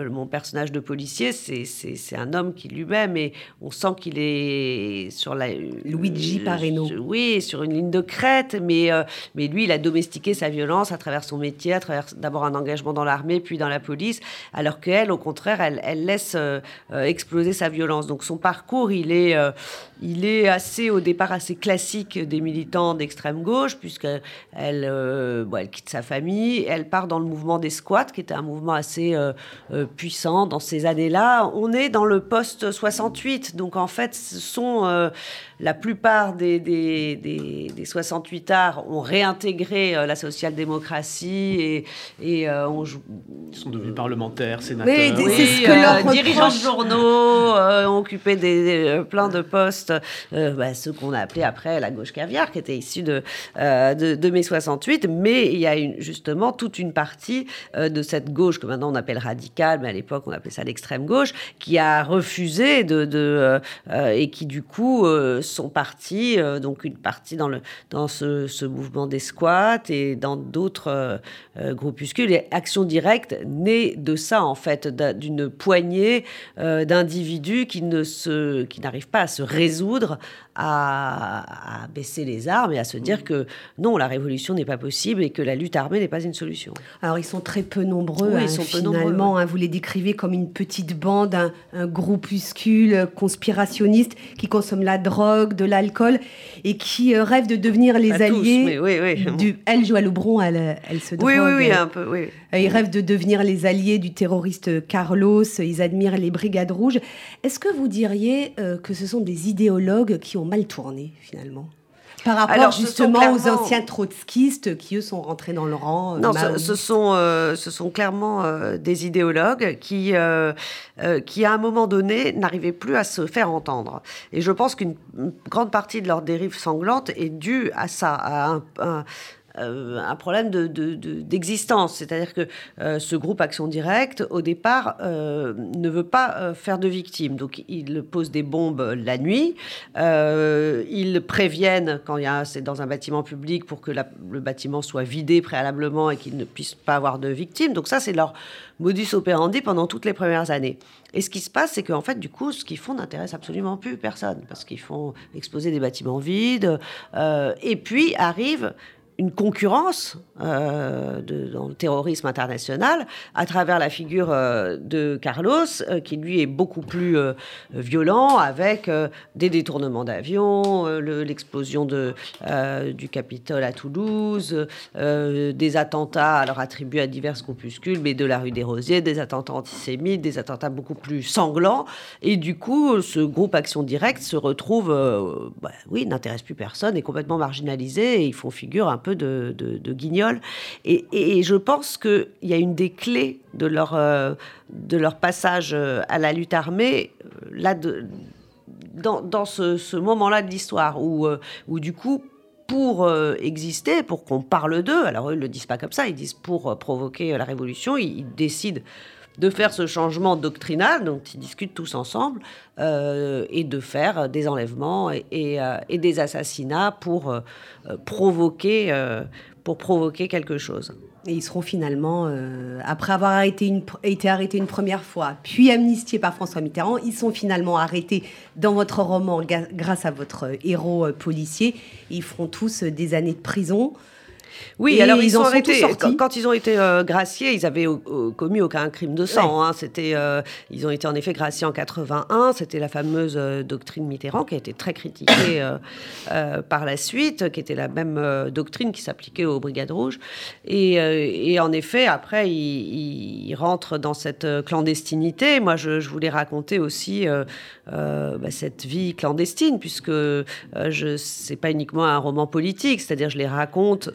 mon personnage de policier, c'est un homme qui lui-même, et on sent qu'il est sur la... Luigi Pareno. Oui, sur une ligne de crête, mais, mais lui, il a domestiqué sa violence à travers son métier, à travers d'abord un engagement dans l'armée, puis dans la police, alors qu'elle, au contraire, elle, laisse euh, euh, exploser sa violence. Donc son parcours, il est, euh, il est assez, au départ, assez classique des militants d'extrême gauche, puisqu'elle elle quitte sa famille, elle part dans le mouvement des squats, qui était un mouvement assez puissant dans ces années-là. On est dans le post-68, donc en fait, ce sont la plupart des, des, des, 68 arts ont réintégré la social-démocratie et, et on Ils sont devenus parlementaires, sénateurs. Oui, dirigeants de journaux, ont occupé des, plein de postes, bah, ceux qu'on a appelés après la gauche caviar, qui était issue de, de, de mai 68, mais il y a une, justement toute une partie de cette gauche que maintenant on appelle radicale, mais à l'époque on appelait ça l'extrême gauche, qui a refusé de, euh, euh, et qui du coup euh, sont partis, donc une partie dans, le, dans ce, mouvement des squats et dans d'autres groupuscules. Et Action Directe naît de ça en fait, d'une poignée d'individus qui ne se, qui n'arrivent pas à se résoudre à, baisser les armes et à se dire que non, la révolution n'est pas possible et que la lutte armée n'est pas une solution. Alors ils sont très peu nombreux, ils hein, sont finalement. Hein, vous les décrivez comme une petite bande, un, groupuscule conspirationniste qui consomme la drogue, de l'alcool et qui euh, rêve de devenir les alliés oui, oui. du. Elle joue à Loubron, elle, elle se drogue. Oui, oui, oui, un peu. Oui. Euh, ils rêvent de devenir les alliés du terroriste Carlos. Ils admirent les brigades rouges. Est-ce que vous diriez euh, que ce sont des idéologues qui ont mal tourné finalement? Par rapport justement aux anciens trotskistes qui, eux, sont rentrés dans le rang. Euh, non, ce, sont, euh, ce sont clairement euh, des idéologues qui, qui, à un moment donné, n'arrivaient plus à se faire entendre. Et je pense qu'une grande partie de leur dérive sanglante est due à ça, à un, euh, un problème d'existence. De, C'est-à-dire que euh, ce groupe Action Directe, au départ, euh, ne veut pas faire de victimes. Donc, ils posent des bombes la nuit. ils préviennent quand c'est dans un bâtiment public pour que le bâtiment soit vidé préalablement et qu'ils ne puissent pas avoir de victimes. Donc, ça, c'est leur modus operandi pendant toutes les premières années. Et ce qui se passe, c'est qu'en fait, du coup, ce qu'ils font n'intéresse absolument plus personne, parce qu'ils font exposer des bâtiments vides. et puis arrive une concurrence euh, de, dans le terrorisme international à travers la figure euh, de Carlos, euh, qui lui est beaucoup plus violent, avec des détournements d'avions, l'explosion du Capitole à Toulouse, des attentats alors attribués à divers groupuscules, mais de la rue des Rosiers, des attentats antisémites, des attentats beaucoup plus sanglants. Et du coup, ce groupe Action Directe se retrouve, bah, oui, n'intéresse plus personne, est complètement marginalisé, et ils font figure un peu de, de, guignol. Et, je pense qu'il y a une des clés de leur, euh, de leur passage euh, à la lutte armée, euh, là, de, dans, ce, moment-là de l'histoire, où, où du coup, pour exister, pour qu'on parle d'eux, alors eux ne le disent pas comme ça, ils disent pour provoquer la révolution, ils, décident de faire ce changement doctrinal, dont ils discutent tous ensemble, et de faire des enlèvements et, et, des assassinats pour provoquer, pour provoquer quelque chose. Et ils seront finalement, euh, après avoir été, arrêtés une première fois, puis amnistiés par François Mitterrand, ils sont finalement arrêtés dans votre roman grâce à votre héros euh, policier. Ils feront tous des années de prison. Oui, alors ils, ont arrêté. Quand, ils ont été euh, graciés, ils avaient commis aucun crime de sang. Hein. C'était, euh, ils ont été en effet graciés en 81. C'était la fameuse euh, doctrine Mitterrand qui a été très critiquée par la suite, qui était la même doctrine qui s'appliquait aux brigades rouges. Et, en effet, après, ils, rentrent dans cette clandestinité. Moi, je, voulais raconter aussi bah, cette vie clandestine, puisque je c'est pas uniquement un roman politique, c'est-à-dire je les raconte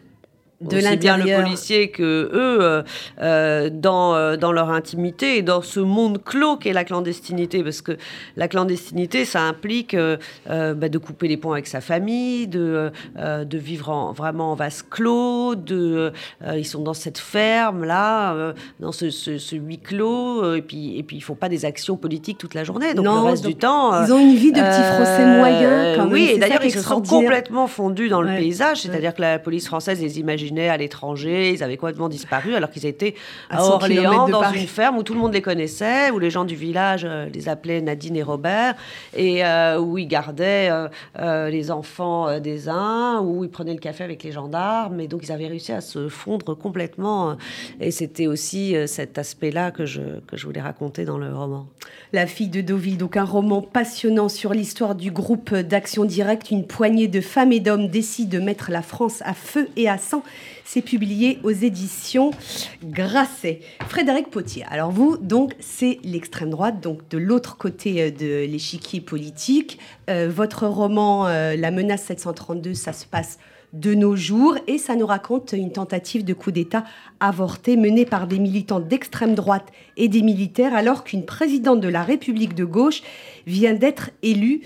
de aussi bien le policier que eux euh, euh, dans, euh, dans leur intimité et dans ce monde clos qu'est la clandestinité parce que la clandestinité ça implique bah, de couper les ponts avec sa famille de, de vivre en, vraiment en vase clos de ils sont dans cette ferme là dans ce, ce, huis clos et puis et puis ils font pas des actions politiques toute la journée. Donc le reste du temps ils ont une vie de petits français moyens quand oui et d'ailleurs ils se sont complètement fondus dans le paysage c'est-à-dire que la police française les imagine à l'étranger, ils avaient complètement disparu alors qu'ils étaient à, Orléans dans une ferme où tout le monde les connaissait, où les gens du village euh, les appelaient Nadine et Robert, et euh, où ils gardaient euh, les enfants des uns, où ils prenaient le café avec les gendarmes, et donc ils avaient réussi à se fondre complètement. Et c'était aussi cet aspect-là que je, que je voulais raconter dans le roman. La fille de Deauville, donc un roman passionnant sur l'histoire du groupe d'action directe. Une poignée de femmes et d'hommes décident de mettre la France à feu et à sang C'est publié aux éditions Grasset. Frédéric Potier. Alors vous, donc, c'est l'extrême droite, donc de l'autre côté euh, de l'échiquier politique. Euh, votre roman La menace 732, ça se passe de nos jours et ça nous raconte une tentative de coup d'État avorté menée par des militants d'extrême droite et des militaires alors qu'une présidente de la République de gauche vient d'être élue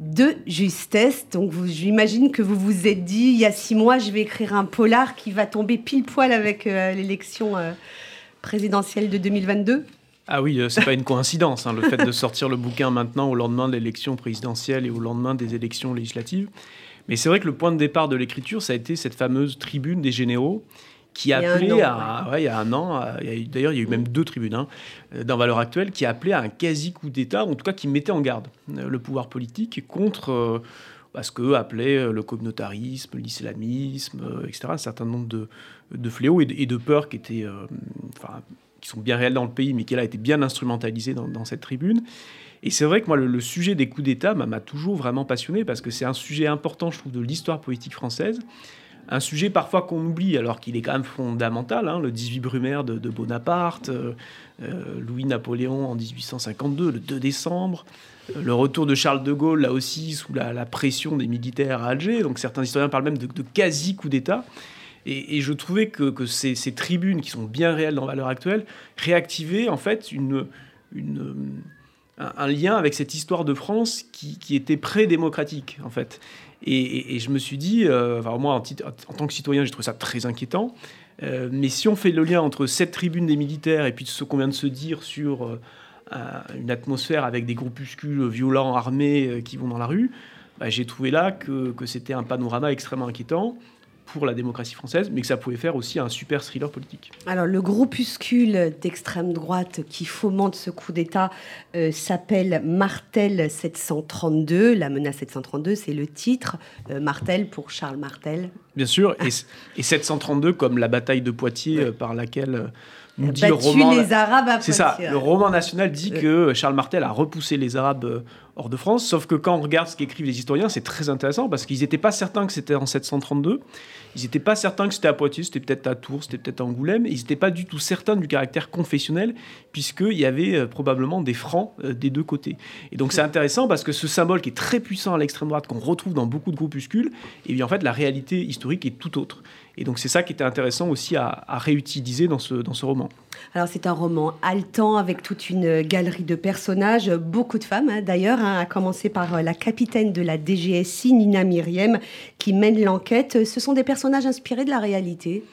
de justesse. Donc j'imagine que vous vous êtes dit, il y a six mois, je vais écrire un polar qui va tomber pile poil avec euh, l'élection euh, présidentielle de 2022. Ah oui, euh, c'est pas une coïncidence, hein, le fait de sortir le bouquin maintenant au lendemain de l'élection présidentielle et au lendemain des élections législatives. Mais c'est vrai que le point de départ de l'écriture, ça a été cette fameuse tribune des généraux qui appelait à, il y a un an, d'ailleurs il y a eu même deux tribunes hein, dans Valeurs Actuelles, qui appelait à un quasi coup d'État, en tout cas qui mettait en garde euh, le pouvoir politique contre euh, ce qu'eux appelaient euh, le communautarisme, l'islamisme, etc. Un certain nombre de, de fléaux et de, peurs qui étaient, enfin, qui sont bien réels dans le pays, mais qui là étaient bien instrumentalisés dans, dans cette tribune. Et c'est vrai que moi, le, sujet des coups d'État m'a toujours vraiment passionné parce que c'est un sujet important, je trouve, de l'histoire politique française. Un sujet parfois qu'on oublie alors qu'il est quand même fondamental, hein, le 18 Brumaire de, Bonaparte, euh, euh, Louis-Napoléon en 1852, le 2 décembre, euh, le retour de Charles de Gaulle là aussi sous la, pression des militaires à Alger, donc certains historiens parlent même de, quasi coup d'État. Et, je trouvais que, ces, tribunes qui sont bien réelles dans Valeurs actuelle réactivaient en fait une un, lien avec cette histoire de France qui, était pré-démocratique, en fait. Et, je me suis dit, euh, enfin, moi, en, tant que citoyen, j'ai trouvé ça très inquiétant. Euh, mais si on fait le lien entre cette tribune des militaires et puis ce qu'on vient de se dire sur euh, une atmosphère avec des groupuscules violents, armés, qui vont dans la rue, bah, j'ai trouvé là que c'était un panorama extrêmement inquiétant pour la démocratie française, mais que ça pouvait faire aussi un super thriller politique. Alors le groupuscule d'extrême droite qui fomente ce coup d'État euh, s'appelle Martel 732. La menace 732, c'est le titre. Euh, Martel pour Charles Martel. Bien sûr, et, et 732 comme la bataille de Poitiers euh, par laquelle nous dit le roman. les Arabes C'est ça. Le roman national dit que Charles Martel a repoussé les Arabes hors de France. Sauf que quand on regarde ce qu'écrivent les historiens, c'est très intéressant parce qu'ils n'étaient pas certains que c'était en 732. Ils n'étaient pas certains que c'était à Poitiers, c'était peut-être à Tours, c'était peut-être à Angoulême. Ils n'étaient pas du tout certains du caractère confessionnel, puisqu'il y avait euh, probablement des francs euh, des deux côtés. Et donc c'est intéressant parce que ce symbole qui est très puissant à l'extrême droite, qu'on retrouve dans beaucoup de groupuscules, et eh bien en fait la réalité historique est tout autre. Et donc c'est ça qui était intéressant aussi à, réutiliser dans ce, dans ce roman. Alors c'est un roman haletant avec toute une galerie de personnages, beaucoup de femmes hein, d'ailleurs, hein, à commencer par euh, la capitaine de la DGSI, Nina Myriam, qui mène l'enquête. Ce sont des personnages inspirés de la réalité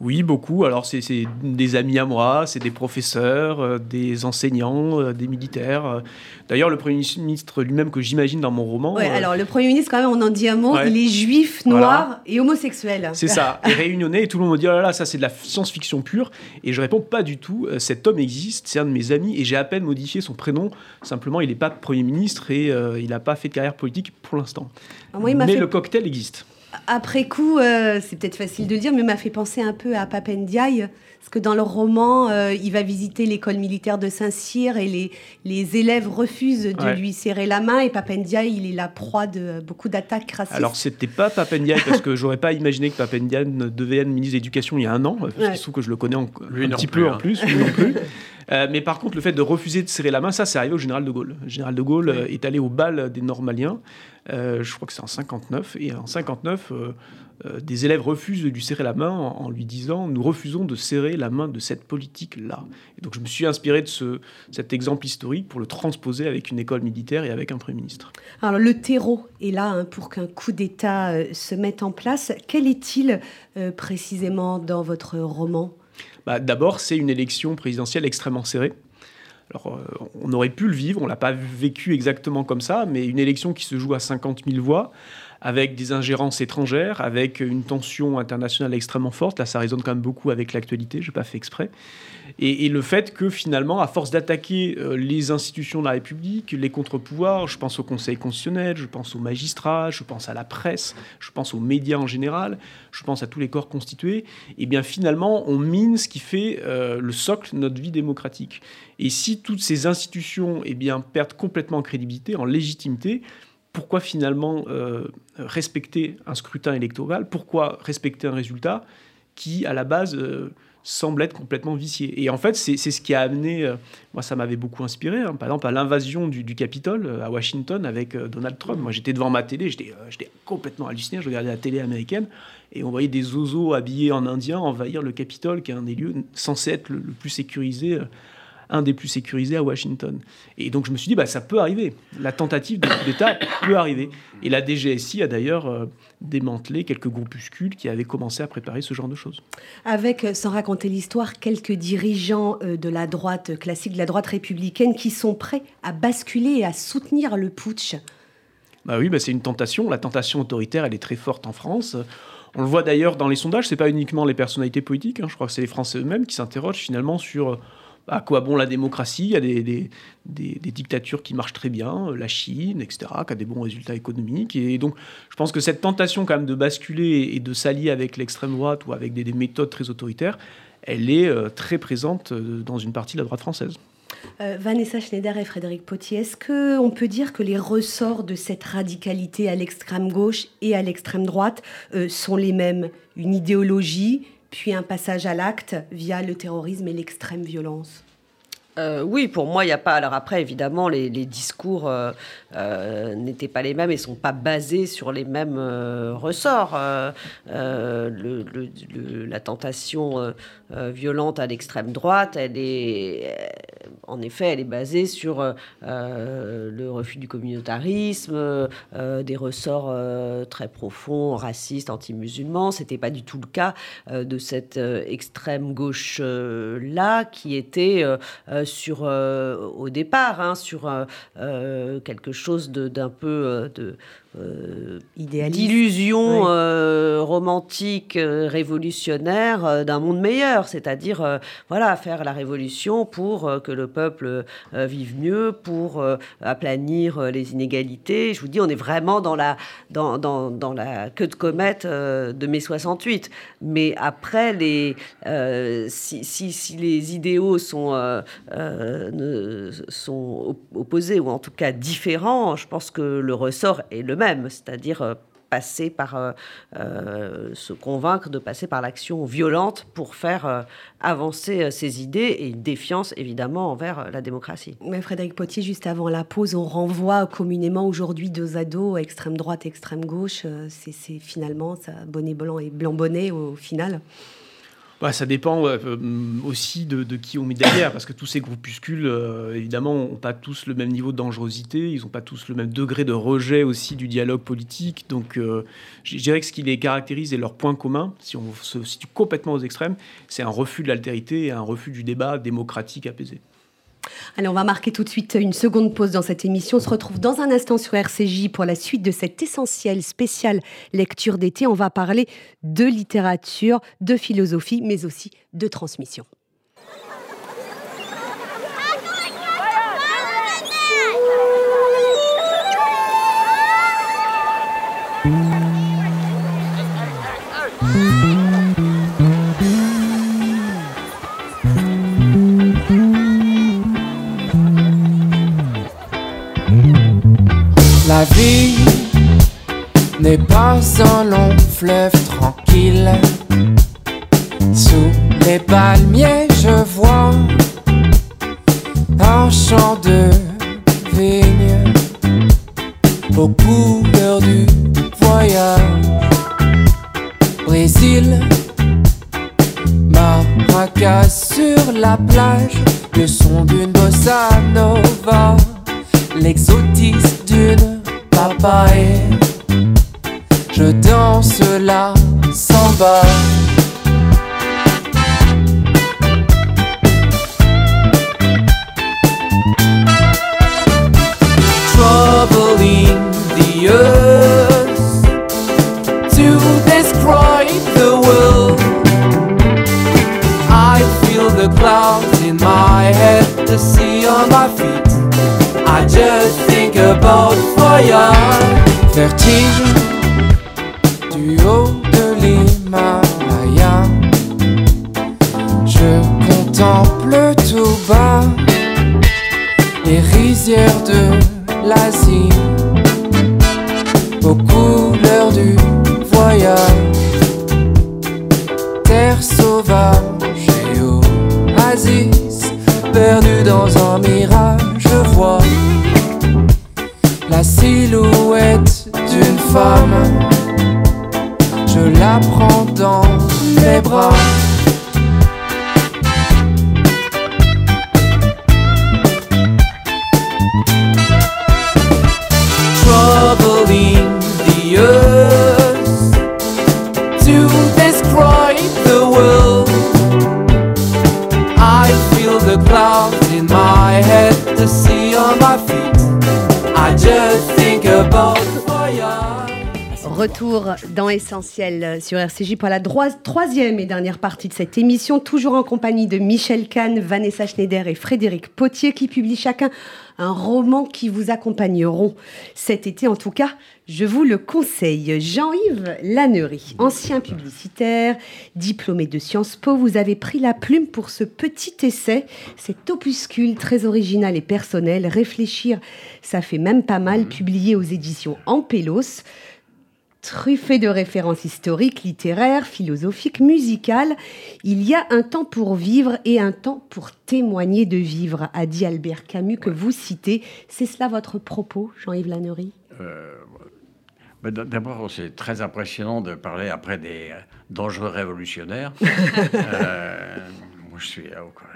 oui, beaucoup. Alors, c'est des amis à moi, c'est des professeurs, euh, des enseignants, euh, des militaires. Euh. D'ailleurs, le Premier ministre lui-même, que j'imagine dans mon roman. Oui, alors le Premier ministre, quand même, on en dit un mot, il est juif, noir et homosexuel. C'est ça, et réunionnais, et tout le monde me dit oh là là, ça c'est de la science-fiction pure. Et je réponds pas du tout. Cet homme existe, c'est un de mes amis, et j'ai à peine modifié son prénom. Simplement, il n'est pas Premier ministre et il n'a pas fait de carrière politique pour l'instant. Ah, Mais le cocktail existe après coup, euh, c'est peut-être facile de le dire, mais m'a fait penser un peu à Papendiaï. Parce que dans le roman, euh, il va visiter l'école militaire de Saint-Cyr et les, les élèves refusent de lui serrer la main. Et Papendiaï, il est la proie de beaucoup d'attaques racistes. Alors, c'était pas Papendiaï, parce que j'aurais pas imaginé que Papendiaï devait être ministre de l'Éducation il y a un an. Parce qu'il se trouve que je le connais un petit peu en hein. plus, lui non plus. Euh, mais par contre, le fait de refuser de serrer la main, ça, c'est arrivé au général de Gaulle. Le général de Gaulle euh, est allé au bal des Normaliens, je crois que c'est en 59, et en 59, des élèves refusent de lui serrer la main en, lui disant Nous refusons de serrer la main de cette politique-là. Et donc je me suis inspiré de ce, cet exemple historique pour le transposer avec une école militaire et avec un Premier ministre. Alors le terreau est là hein, pour qu'un coup d'État se mette en place. Quel est-il précisément dans votre roman? Bah, d'abord, c'est une élection présidentielle extrêmement serrée. Alors, euh, on aurait pu le vivre, on l'a pas vécu exactement comme ça, mais une élection qui se joue à 50 000 voix, avec des ingérences étrangères, avec une tension internationale extrêmement forte. Là, ça résonne quand même beaucoup avec l'actualité, je n'ai pas fait exprès. Et, le fait que finalement, à force d'attaquer euh, les institutions de la République, les contre-pouvoirs, je pense au Conseil constitutionnel, je pense aux magistrats, je pense à la presse, je pense aux médias en général, je pense à tous les corps constitués, et eh bien finalement, on mine ce qui fait euh, le socle de notre vie démocratique. Et si toutes ces institutions eh bien, perdent complètement en crédibilité, en légitimité, pourquoi finalement euh, respecter un scrutin électoral Pourquoi respecter un résultat qui, à la base, semble être complètement vicié. Et en fait, c'est ce qui a amené, euh, moi ça m'avait beaucoup inspiré, hein. par exemple à l'invasion du, Capitole euh, à Washington avec euh, Donald Trump. Moi j'étais devant ma télé, j'étais complètement halluciné, je regardais la télé américaine et on voyait des oiseaux habillés en indien envahir le Capitole, qui est un des lieux censés être le plus sécurisé un des plus sécurisés à Washington. Et donc je me suis dit, bah, ça peut arriver. La tentative de coup d'État peut arriver. Et la DGSI a d'ailleurs euh, démantelé quelques groupuscules qui avaient commencé à préparer ce genre de choses. Avec, euh, sans raconter l'histoire, quelques dirigeants euh, de la droite classique, de la droite républicaine, qui sont prêts à basculer et à soutenir le putsch. Bah oui, bah c'est une tentation. La tentation autoritaire, elle est très forte en France. On le voit d'ailleurs dans les sondages, c'est pas uniquement les personnalités politiques, hein. je crois que c'est les Français eux-mêmes qui s'interrogent finalement sur à quoi bon la démocratie? Il y a des, dictatures qui marchent très bien, la Chine, etc., qui a des bons résultats économiques. Et donc, je pense que cette tentation quand même de basculer et de s'allier avec l'extrême droite ou avec des, méthodes très autoritaires, elle est euh, très présente euh, dans une partie de la droite française. Euh, Vanessa Schneider et Frédéric Potier, est-ce qu'on peut dire que les ressorts de cette radicalité à l'extrême gauche et à l'extrême droite sont les mêmes? Une idéologie, puis un passage à l'acte via le terrorisme et l'extrême violence euh, oui, pour moi, il n'y a pas. Alors après, évidemment, les, discours euh, euh, n'étaient pas les mêmes et sont pas basés sur les mêmes ressorts. la tentation violente à l'extrême droite, elle est, en effet, elle est basée sur le refus du communautarisme, des ressorts très profonds, racistes, anti-musulmans. C'était pas du tout le cas de cette extrême gauche là, qui était sur, euh, au départ, hein, sur euh, euh, quelque chose d'un peu de, euh, d'illusion euh, romantique, euh, révolutionnaire d'un monde meilleur, c'est-à-dire voilà faire la révolution pour que le peuple vive mieux, pour aplanir les inégalités. Je vous dis, on est vraiment dans la dans, dans, dans la queue de comète de mai 68. Mais après, les si, si, si, les idéaux sont ne, sont opposés ou en tout cas différents, je pense que le ressort est le même c'est-à-dire euh, passer par euh, euh, se convaincre de passer par l'action violente pour faire avancer ses idées et défiance évidemment envers la démocratie. Mais Frédéric Potier, juste avant la pause, on renvoie communément aujourd'hui deux ados, extrême droite, extrême gauche. C'est finalement ça, bonnet blanc et blanc bonnet au final. Bah, ça dépend euh, aussi de, qui on met derrière, parce que tous ces groupuscules, euh, évidemment, n'ont pas tous le même niveau de dangerosité, ils n'ont pas tous le même degré de rejet aussi du dialogue politique. Donc, euh, je dirais que ce qui les caractérise et leur point commun, si on se situe complètement aux extrêmes, c'est un refus de l'altérité et un refus du débat démocratique apaisé. Allez, on va marquer tout de suite une seconde pause dans cette émission. On se retrouve dans un instant sur RCJ pour la suite de cette essentielle spéciale lecture d'été. On va parler de littérature, de philosophie, mais aussi de transmission. La silhouette d'une femme. Je la prends dans mes bras. Retour dans Essentiel sur RCJ pour la troisième et dernière partie de cette émission, toujours en compagnie de Michel Kahn, Vanessa Schneider et Frédéric Potier qui publient chacun un roman qui vous accompagneront cet été. En tout cas, je vous le conseille. Jean-Yves Lannery, ancien publicitaire, diplômé de Sciences Po, vous avez pris la plume pour ce petit essai, cet opuscule très original et personnel. Réfléchir, ça fait même pas mal, publié aux éditions Ampélos truffé de références historiques, littéraires, philosophiques, musicales. Il y a un temps pour vivre et un temps pour témoigner de vivre, a dit Albert Camus, que vous citez. C'est cela votre propos, Jean-Yves Lannery Euh, d- D'abord, c'est très impressionnant de parler après des euh, dangereux révolutionnaires. Euh, moi, je suis,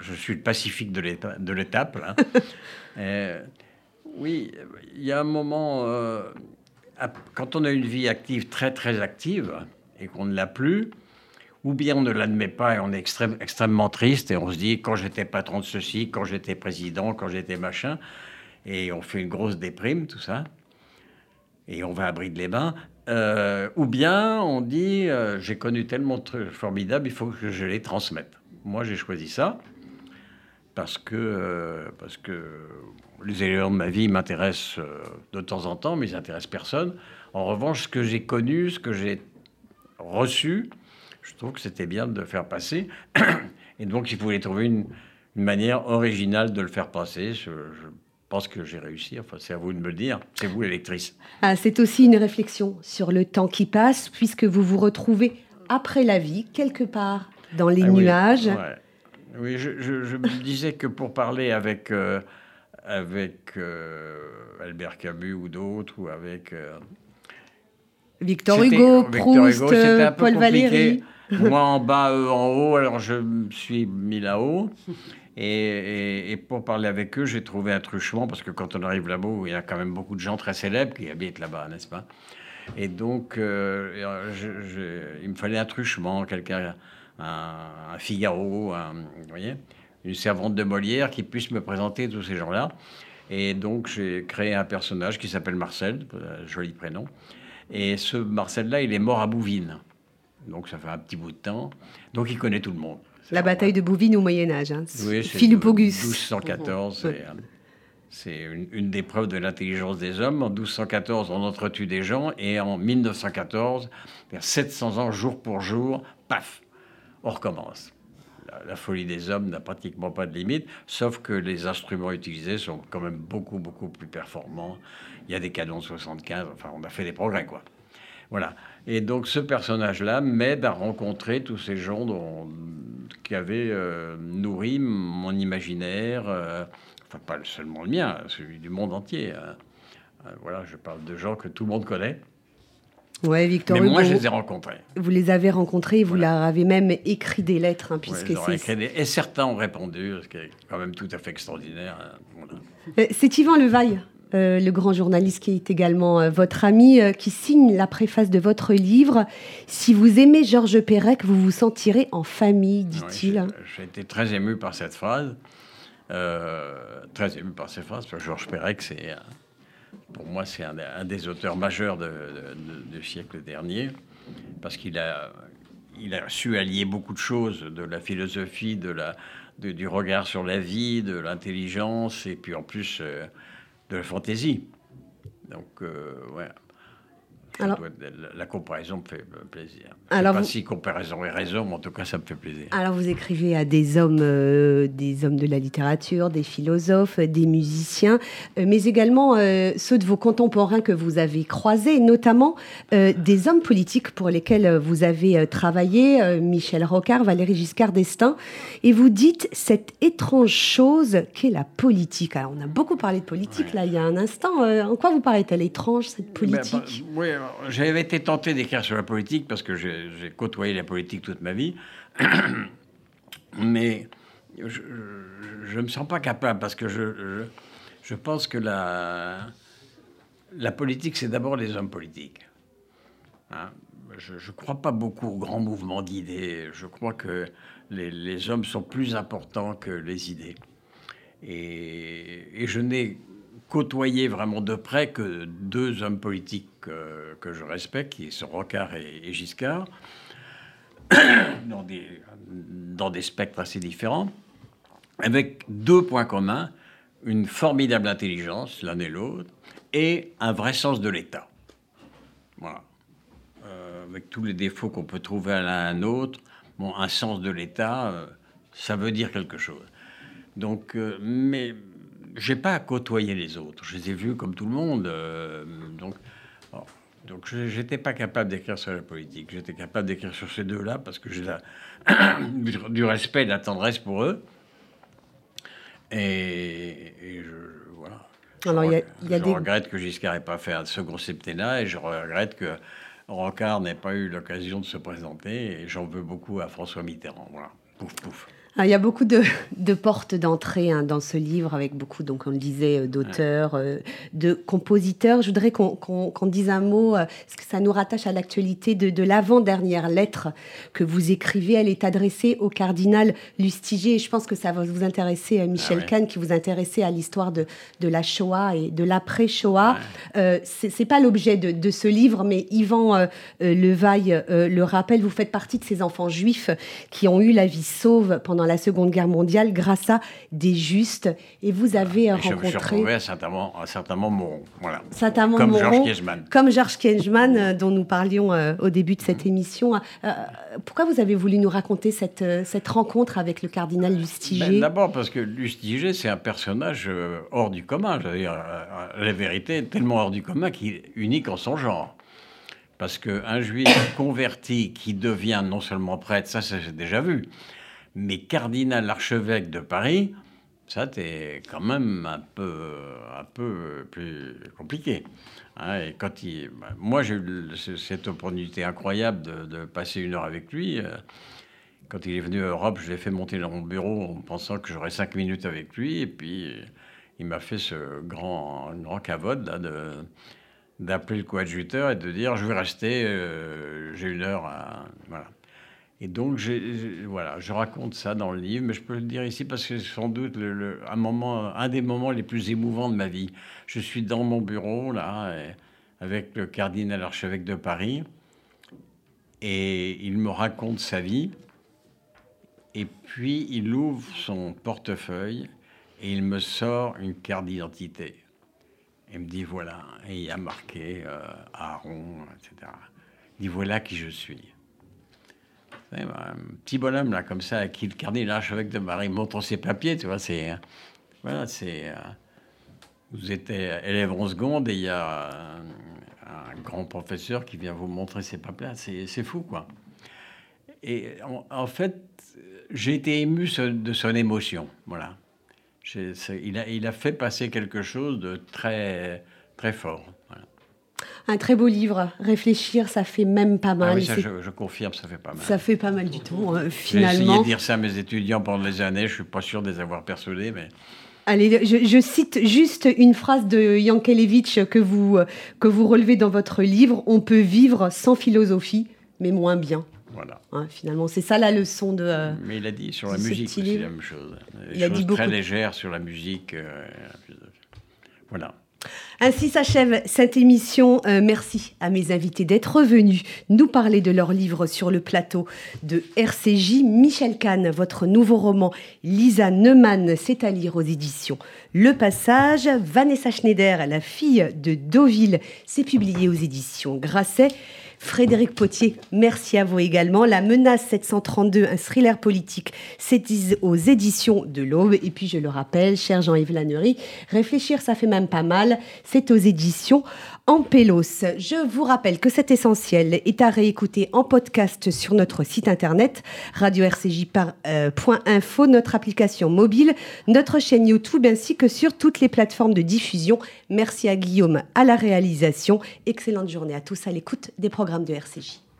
je suis le pacifique de l'éta- de l'étape. oui, il y a un moment, euh, quand on a une vie active, très très active, et qu'on ne l'a plus, ou bien on ne l'admet pas et on est extrême- extrêmement triste et on se dit quand j'étais patron de ceci, quand j'étais président, quand j'étais machin, et on fait une grosse déprime, tout ça et on va à Bride-les-Bains. Euh, ou bien on dit euh, j'ai connu tellement de trucs formidables, il faut que je les transmette. Moi j'ai choisi ça parce que, euh, parce que les éléments de ma vie m'intéressent euh, de temps en temps, mais ils n'intéressent personne. En revanche, ce que j'ai connu, ce que j'ai reçu, je trouve que c'était bien de le faire passer. Et donc il fallait trouver une, une manière originale de le faire passer. Je, je pense que j'ai réussi. Enfin, c'est à vous de me le dire. C'est vous l'électrice. Ah, C'est aussi une réflexion sur le temps qui passe, puisque vous vous retrouvez après la vie, quelque part dans les Ah oui, nuages. ouais. Oui, je, je- je me disais que pour parler avec, euh, avec euh, Albert Camus ou d'autres, ou avec... euh, Victor Hugo, Victor Proust, Hugo, c'était un peu Paul compliqué. Valéry. Moi en bas, eux en haut, alors je me suis mis là-haut. Et, et- et pour parler avec eux, j'ai trouvé un truchement, parce que quand on arrive là-bas, il y a quand même beaucoup de gens très célèbres qui habitent là-bas, n'est-ce pas? Et donc, je- il me fallait un truchement, quelqu'un, un, un Figaro, un- vous voyez, une servante de Molière qui puisse me présenter tous ces gens-là. Et donc, j'ai créé un personnage qui s'appelle Marcel, euh, joli prénom. Et ce Marcel-là, il est mort à Bouvines. Donc, ça fait un petit bout de temps. Donc, il connaît tout le monde. La bataille de Bouvines au Moyen-Âge. Hein. Oui, Philippe Auguste. 1214, c'est, euh, c'est une, une des preuves de l'intelligence des hommes. En 1214, on entretue des gens, et en 1914, vers 700 ans, jour pour jour, paf, on recommence. La, folie des hommes n'a pratiquement pas de limite, sauf que les instruments utilisés sont quand même beaucoup, beaucoup plus performants. Il y a des canons 75, enfin, on a fait des progrès, quoi. Voilà. Et donc ce personnage-là m'aide à rencontrer tous ces gens dont- qui avaient euh, nourri mon imaginaire, euh, enfin pas seulement le mien, celui du monde entier. hein. Euh, voilà, je parle de gens que tout le monde connaît, Ouais, Victor mais Hugo. moi je les ai rencontrés. Vous les avez rencontrés, vous Voilà. leur avez même écrit des lettres, hein, Ouais, puisque ai c'est. des- Et certains ont répondu, ce qui est quand même tout à fait extraordinaire. hein. Voilà. Euh, C'est Yvan Levaille, euh, le grand journaliste qui est également euh, votre ami, qui signe la préface de votre livre. Si vous aimez Georges Perec, vous vous sentirez en famille, Ouais, dit-il. j'ai- J'ai été très ému par cette phrase. Très ému par cette phrase, parce que Georges Perec, c'est, pour moi, c'est un, des auteurs majeurs du siècle dernier, parce qu'il a, il a su allier beaucoup de choses, de la philosophie, de la, du regard sur la vie, de l'intelligence, et puis en plus euh, de la fantaisie. Donc, euh, ouais. Alors- la, la comparaison me fait plaisir. Alors pas vous- si comparaison est raison, mais en tout cas, ça me fait plaisir. Alors vous écrivez à des hommes, euh, des hommes de la littérature, des philosophes, euh, des musiciens, euh, mais également euh, ceux de vos contemporains que vous avez croisés, notamment des hommes politiques pour lesquels vous avez travaillé, Michel Rocard, Valéry Giscard d'Estaing, et vous dites cette étrange chose qu'est la politique. Alors on a beaucoup parlé de politique Ouais. là il y a un instant. En quoi vous paraît-elle étrange cette Ben, politique? oui, j'avais été tenté d'écrire sur la politique parce que j'ai côtoyé la politique toute ma vie. Mais je ne me sens pas capable parce que je, je, pense que la, la politique, c'est d'abord les hommes politiques. Hein. je ne crois pas beaucoup aux grands mouvements d'idées. Je crois que les, les hommes sont plus importants que les idées. Et, et je n'ai côtoyé vraiment de près que deux hommes politiques euh, que je respecte, qui sont Rocard et, Giscard, dans des, spectres assez différents, avec deux points communs, une formidable intelligence, l'un et l'autre, et un vrai sens de l'État. Voilà. Euh, avec tous les défauts qu'on peut trouver à l'un à l'autre, bon, un sens de l'État, euh, ça veut dire quelque chose. Donc, mais j'ai pas à côtoyer les autres. Je les ai vus comme tout le monde. euh, donc, bon, donc je j'étais pas capable d'écrire sur la politique. J'étais capable d'écrire sur ces deux-là parce que j'ai du, respect et de la tendresse pour eux. Et, et je, voilà. Je Alors, il y a- y je des- regrette que Giscard n'ait pas fait un second septennat et je regrette que Rocard n'ait pas eu l'occasion de se présenter. Et j'en veux beaucoup à François Mitterrand. Voilà. Pouf, pouf. Ah, Il y a beaucoup de, de portes d'entrée hein, dans ce livre, avec beaucoup, donc on le disait, euh, d'auteurs, euh, de compositeurs. Je voudrais qu'on dise un mot, euh, parce que ça nous rattache à l'actualité de, de l'avant-dernière lettre que vous écrivez. Elle est adressée au cardinal Lustiger. Et je pense que ça va vous intéresser, euh, Michel Ah ouais. Kahn, qui vous intéressait à l'histoire de, de la Shoah et de l'après-Shoah. Euh, c'est pas l'objet de, de ce livre, mais Yvan Levaille le rappelle. Vous faites partie de ces enfants juifs qui ont eu la vie sauve pendant la Seconde Guerre mondiale grâce à des justes. Et vous avez Et je me suis rencontré retrouvé à certainement Moron. Voilà. Saint-Amand Comme Georges Kiesman. comme Georges Kiesman, euh, dont nous parlions euh, au début de cette émission. Euh, pourquoi vous avez voulu nous raconter cette, cette rencontre avec le cardinal Lustiger? Ben, D'abord parce que Lustiger, c'est un personnage hors du commun. Je veux dire, euh, la vérité, tellement hors du commun qu'il est unique en son genre. Parce qu'un juif converti qui devient non seulement prêtre, ça, ça j'ai déjà vu, mais cardinal archevêque de Paris, ça, c'est quand même un peu, un peu plus compliqué. Hein, et quand il, moi, j'ai eu cette opportunité incroyable de, de passer une heure avec lui. euh, quand il est venu à Europe, je l'ai fait monter dans mon bureau en pensant que j'aurais cinq minutes avec lui. Et puis, il m'a fait ce grand, grand cavode là, de, d'appeler le coadjuteur et de dire Je vais rester, euh, j'ai une heure. À... Voilà. Et donc, j'ai- voilà, je raconte ça dans le livre, mais je peux le dire ici parce que c'est sans doute un, moment, un des moments les plus émouvants de ma vie. Je suis dans mon bureau, là, avec le cardinal archevêque de Paris, et il me raconte sa vie. Et puis il ouvre son portefeuille et il me sort une carte d'identité. Il me dit voilà, et il y a marqué euh, Aaron, etc. Il dit voilà qui je suis. Savez, Un petit bonhomme là comme ça à qui le cardinal archevêque de Paris montre ses papiers, tu vois, c'est voilà, c'est euh, vous êtes élève en seconde et il y a un, un grand professeur qui vient vous montrer ses papiers, c'est fou quoi. Et en, en fait, j'ai été ému de son émotion. Voilà. Il a, il a fait passer quelque chose de très, très fort. Un très beau livre. Réfléchir, ça fait même pas mal. Ah oui, ça, C'est- je, je confirme, ça fait pas mal. ça fait pas mal du tout, euh, J'ai essayé finalement. de dire ça à mes étudiants pendant des années. Je suis pas sûr de les avoir persuadés, mais Allez, je, je cite juste une phrase de Yankelevitch que vous, que vous relevez dans votre livre. On peut vivre sans philosophie, mais moins bien. voilà. Hein, finalement, c'est ça la leçon de. euh, Mais il a dit sur la musique livre. la même chose. Des Il a dit très beaucoup. légères sur la musique. euh, voilà. Ainsi s'achève cette émission. Euh, merci à mes invités d'être venus nous parler de leur livre sur le plateau de RCJ. Michel Kahn, votre nouveau roman Lisa Neumann, c'est à lire aux éditions Le Passage. Vanessa Schneider, la fille de Deauville, c'est publié aux éditions Grasset. Frédéric Potier, merci à vous également. La menace 732, un thriller politique, c'est aux éditions de l'Aube. Et puis, je le rappelle, cher Jean-Yves Lannery, réfléchir, ça fait même pas mal. C'est aux éditions Ampelos. Je vous rappelle que cet essentiel est à réécouter en podcast sur notre site internet radio-rcj.info, notre application mobile, notre chaîne YouTube ainsi que sur toutes les plateformes de diffusion. Merci à Guillaume à la réalisation. Excellente journée à tous à l'écoute des programmes de RCJ.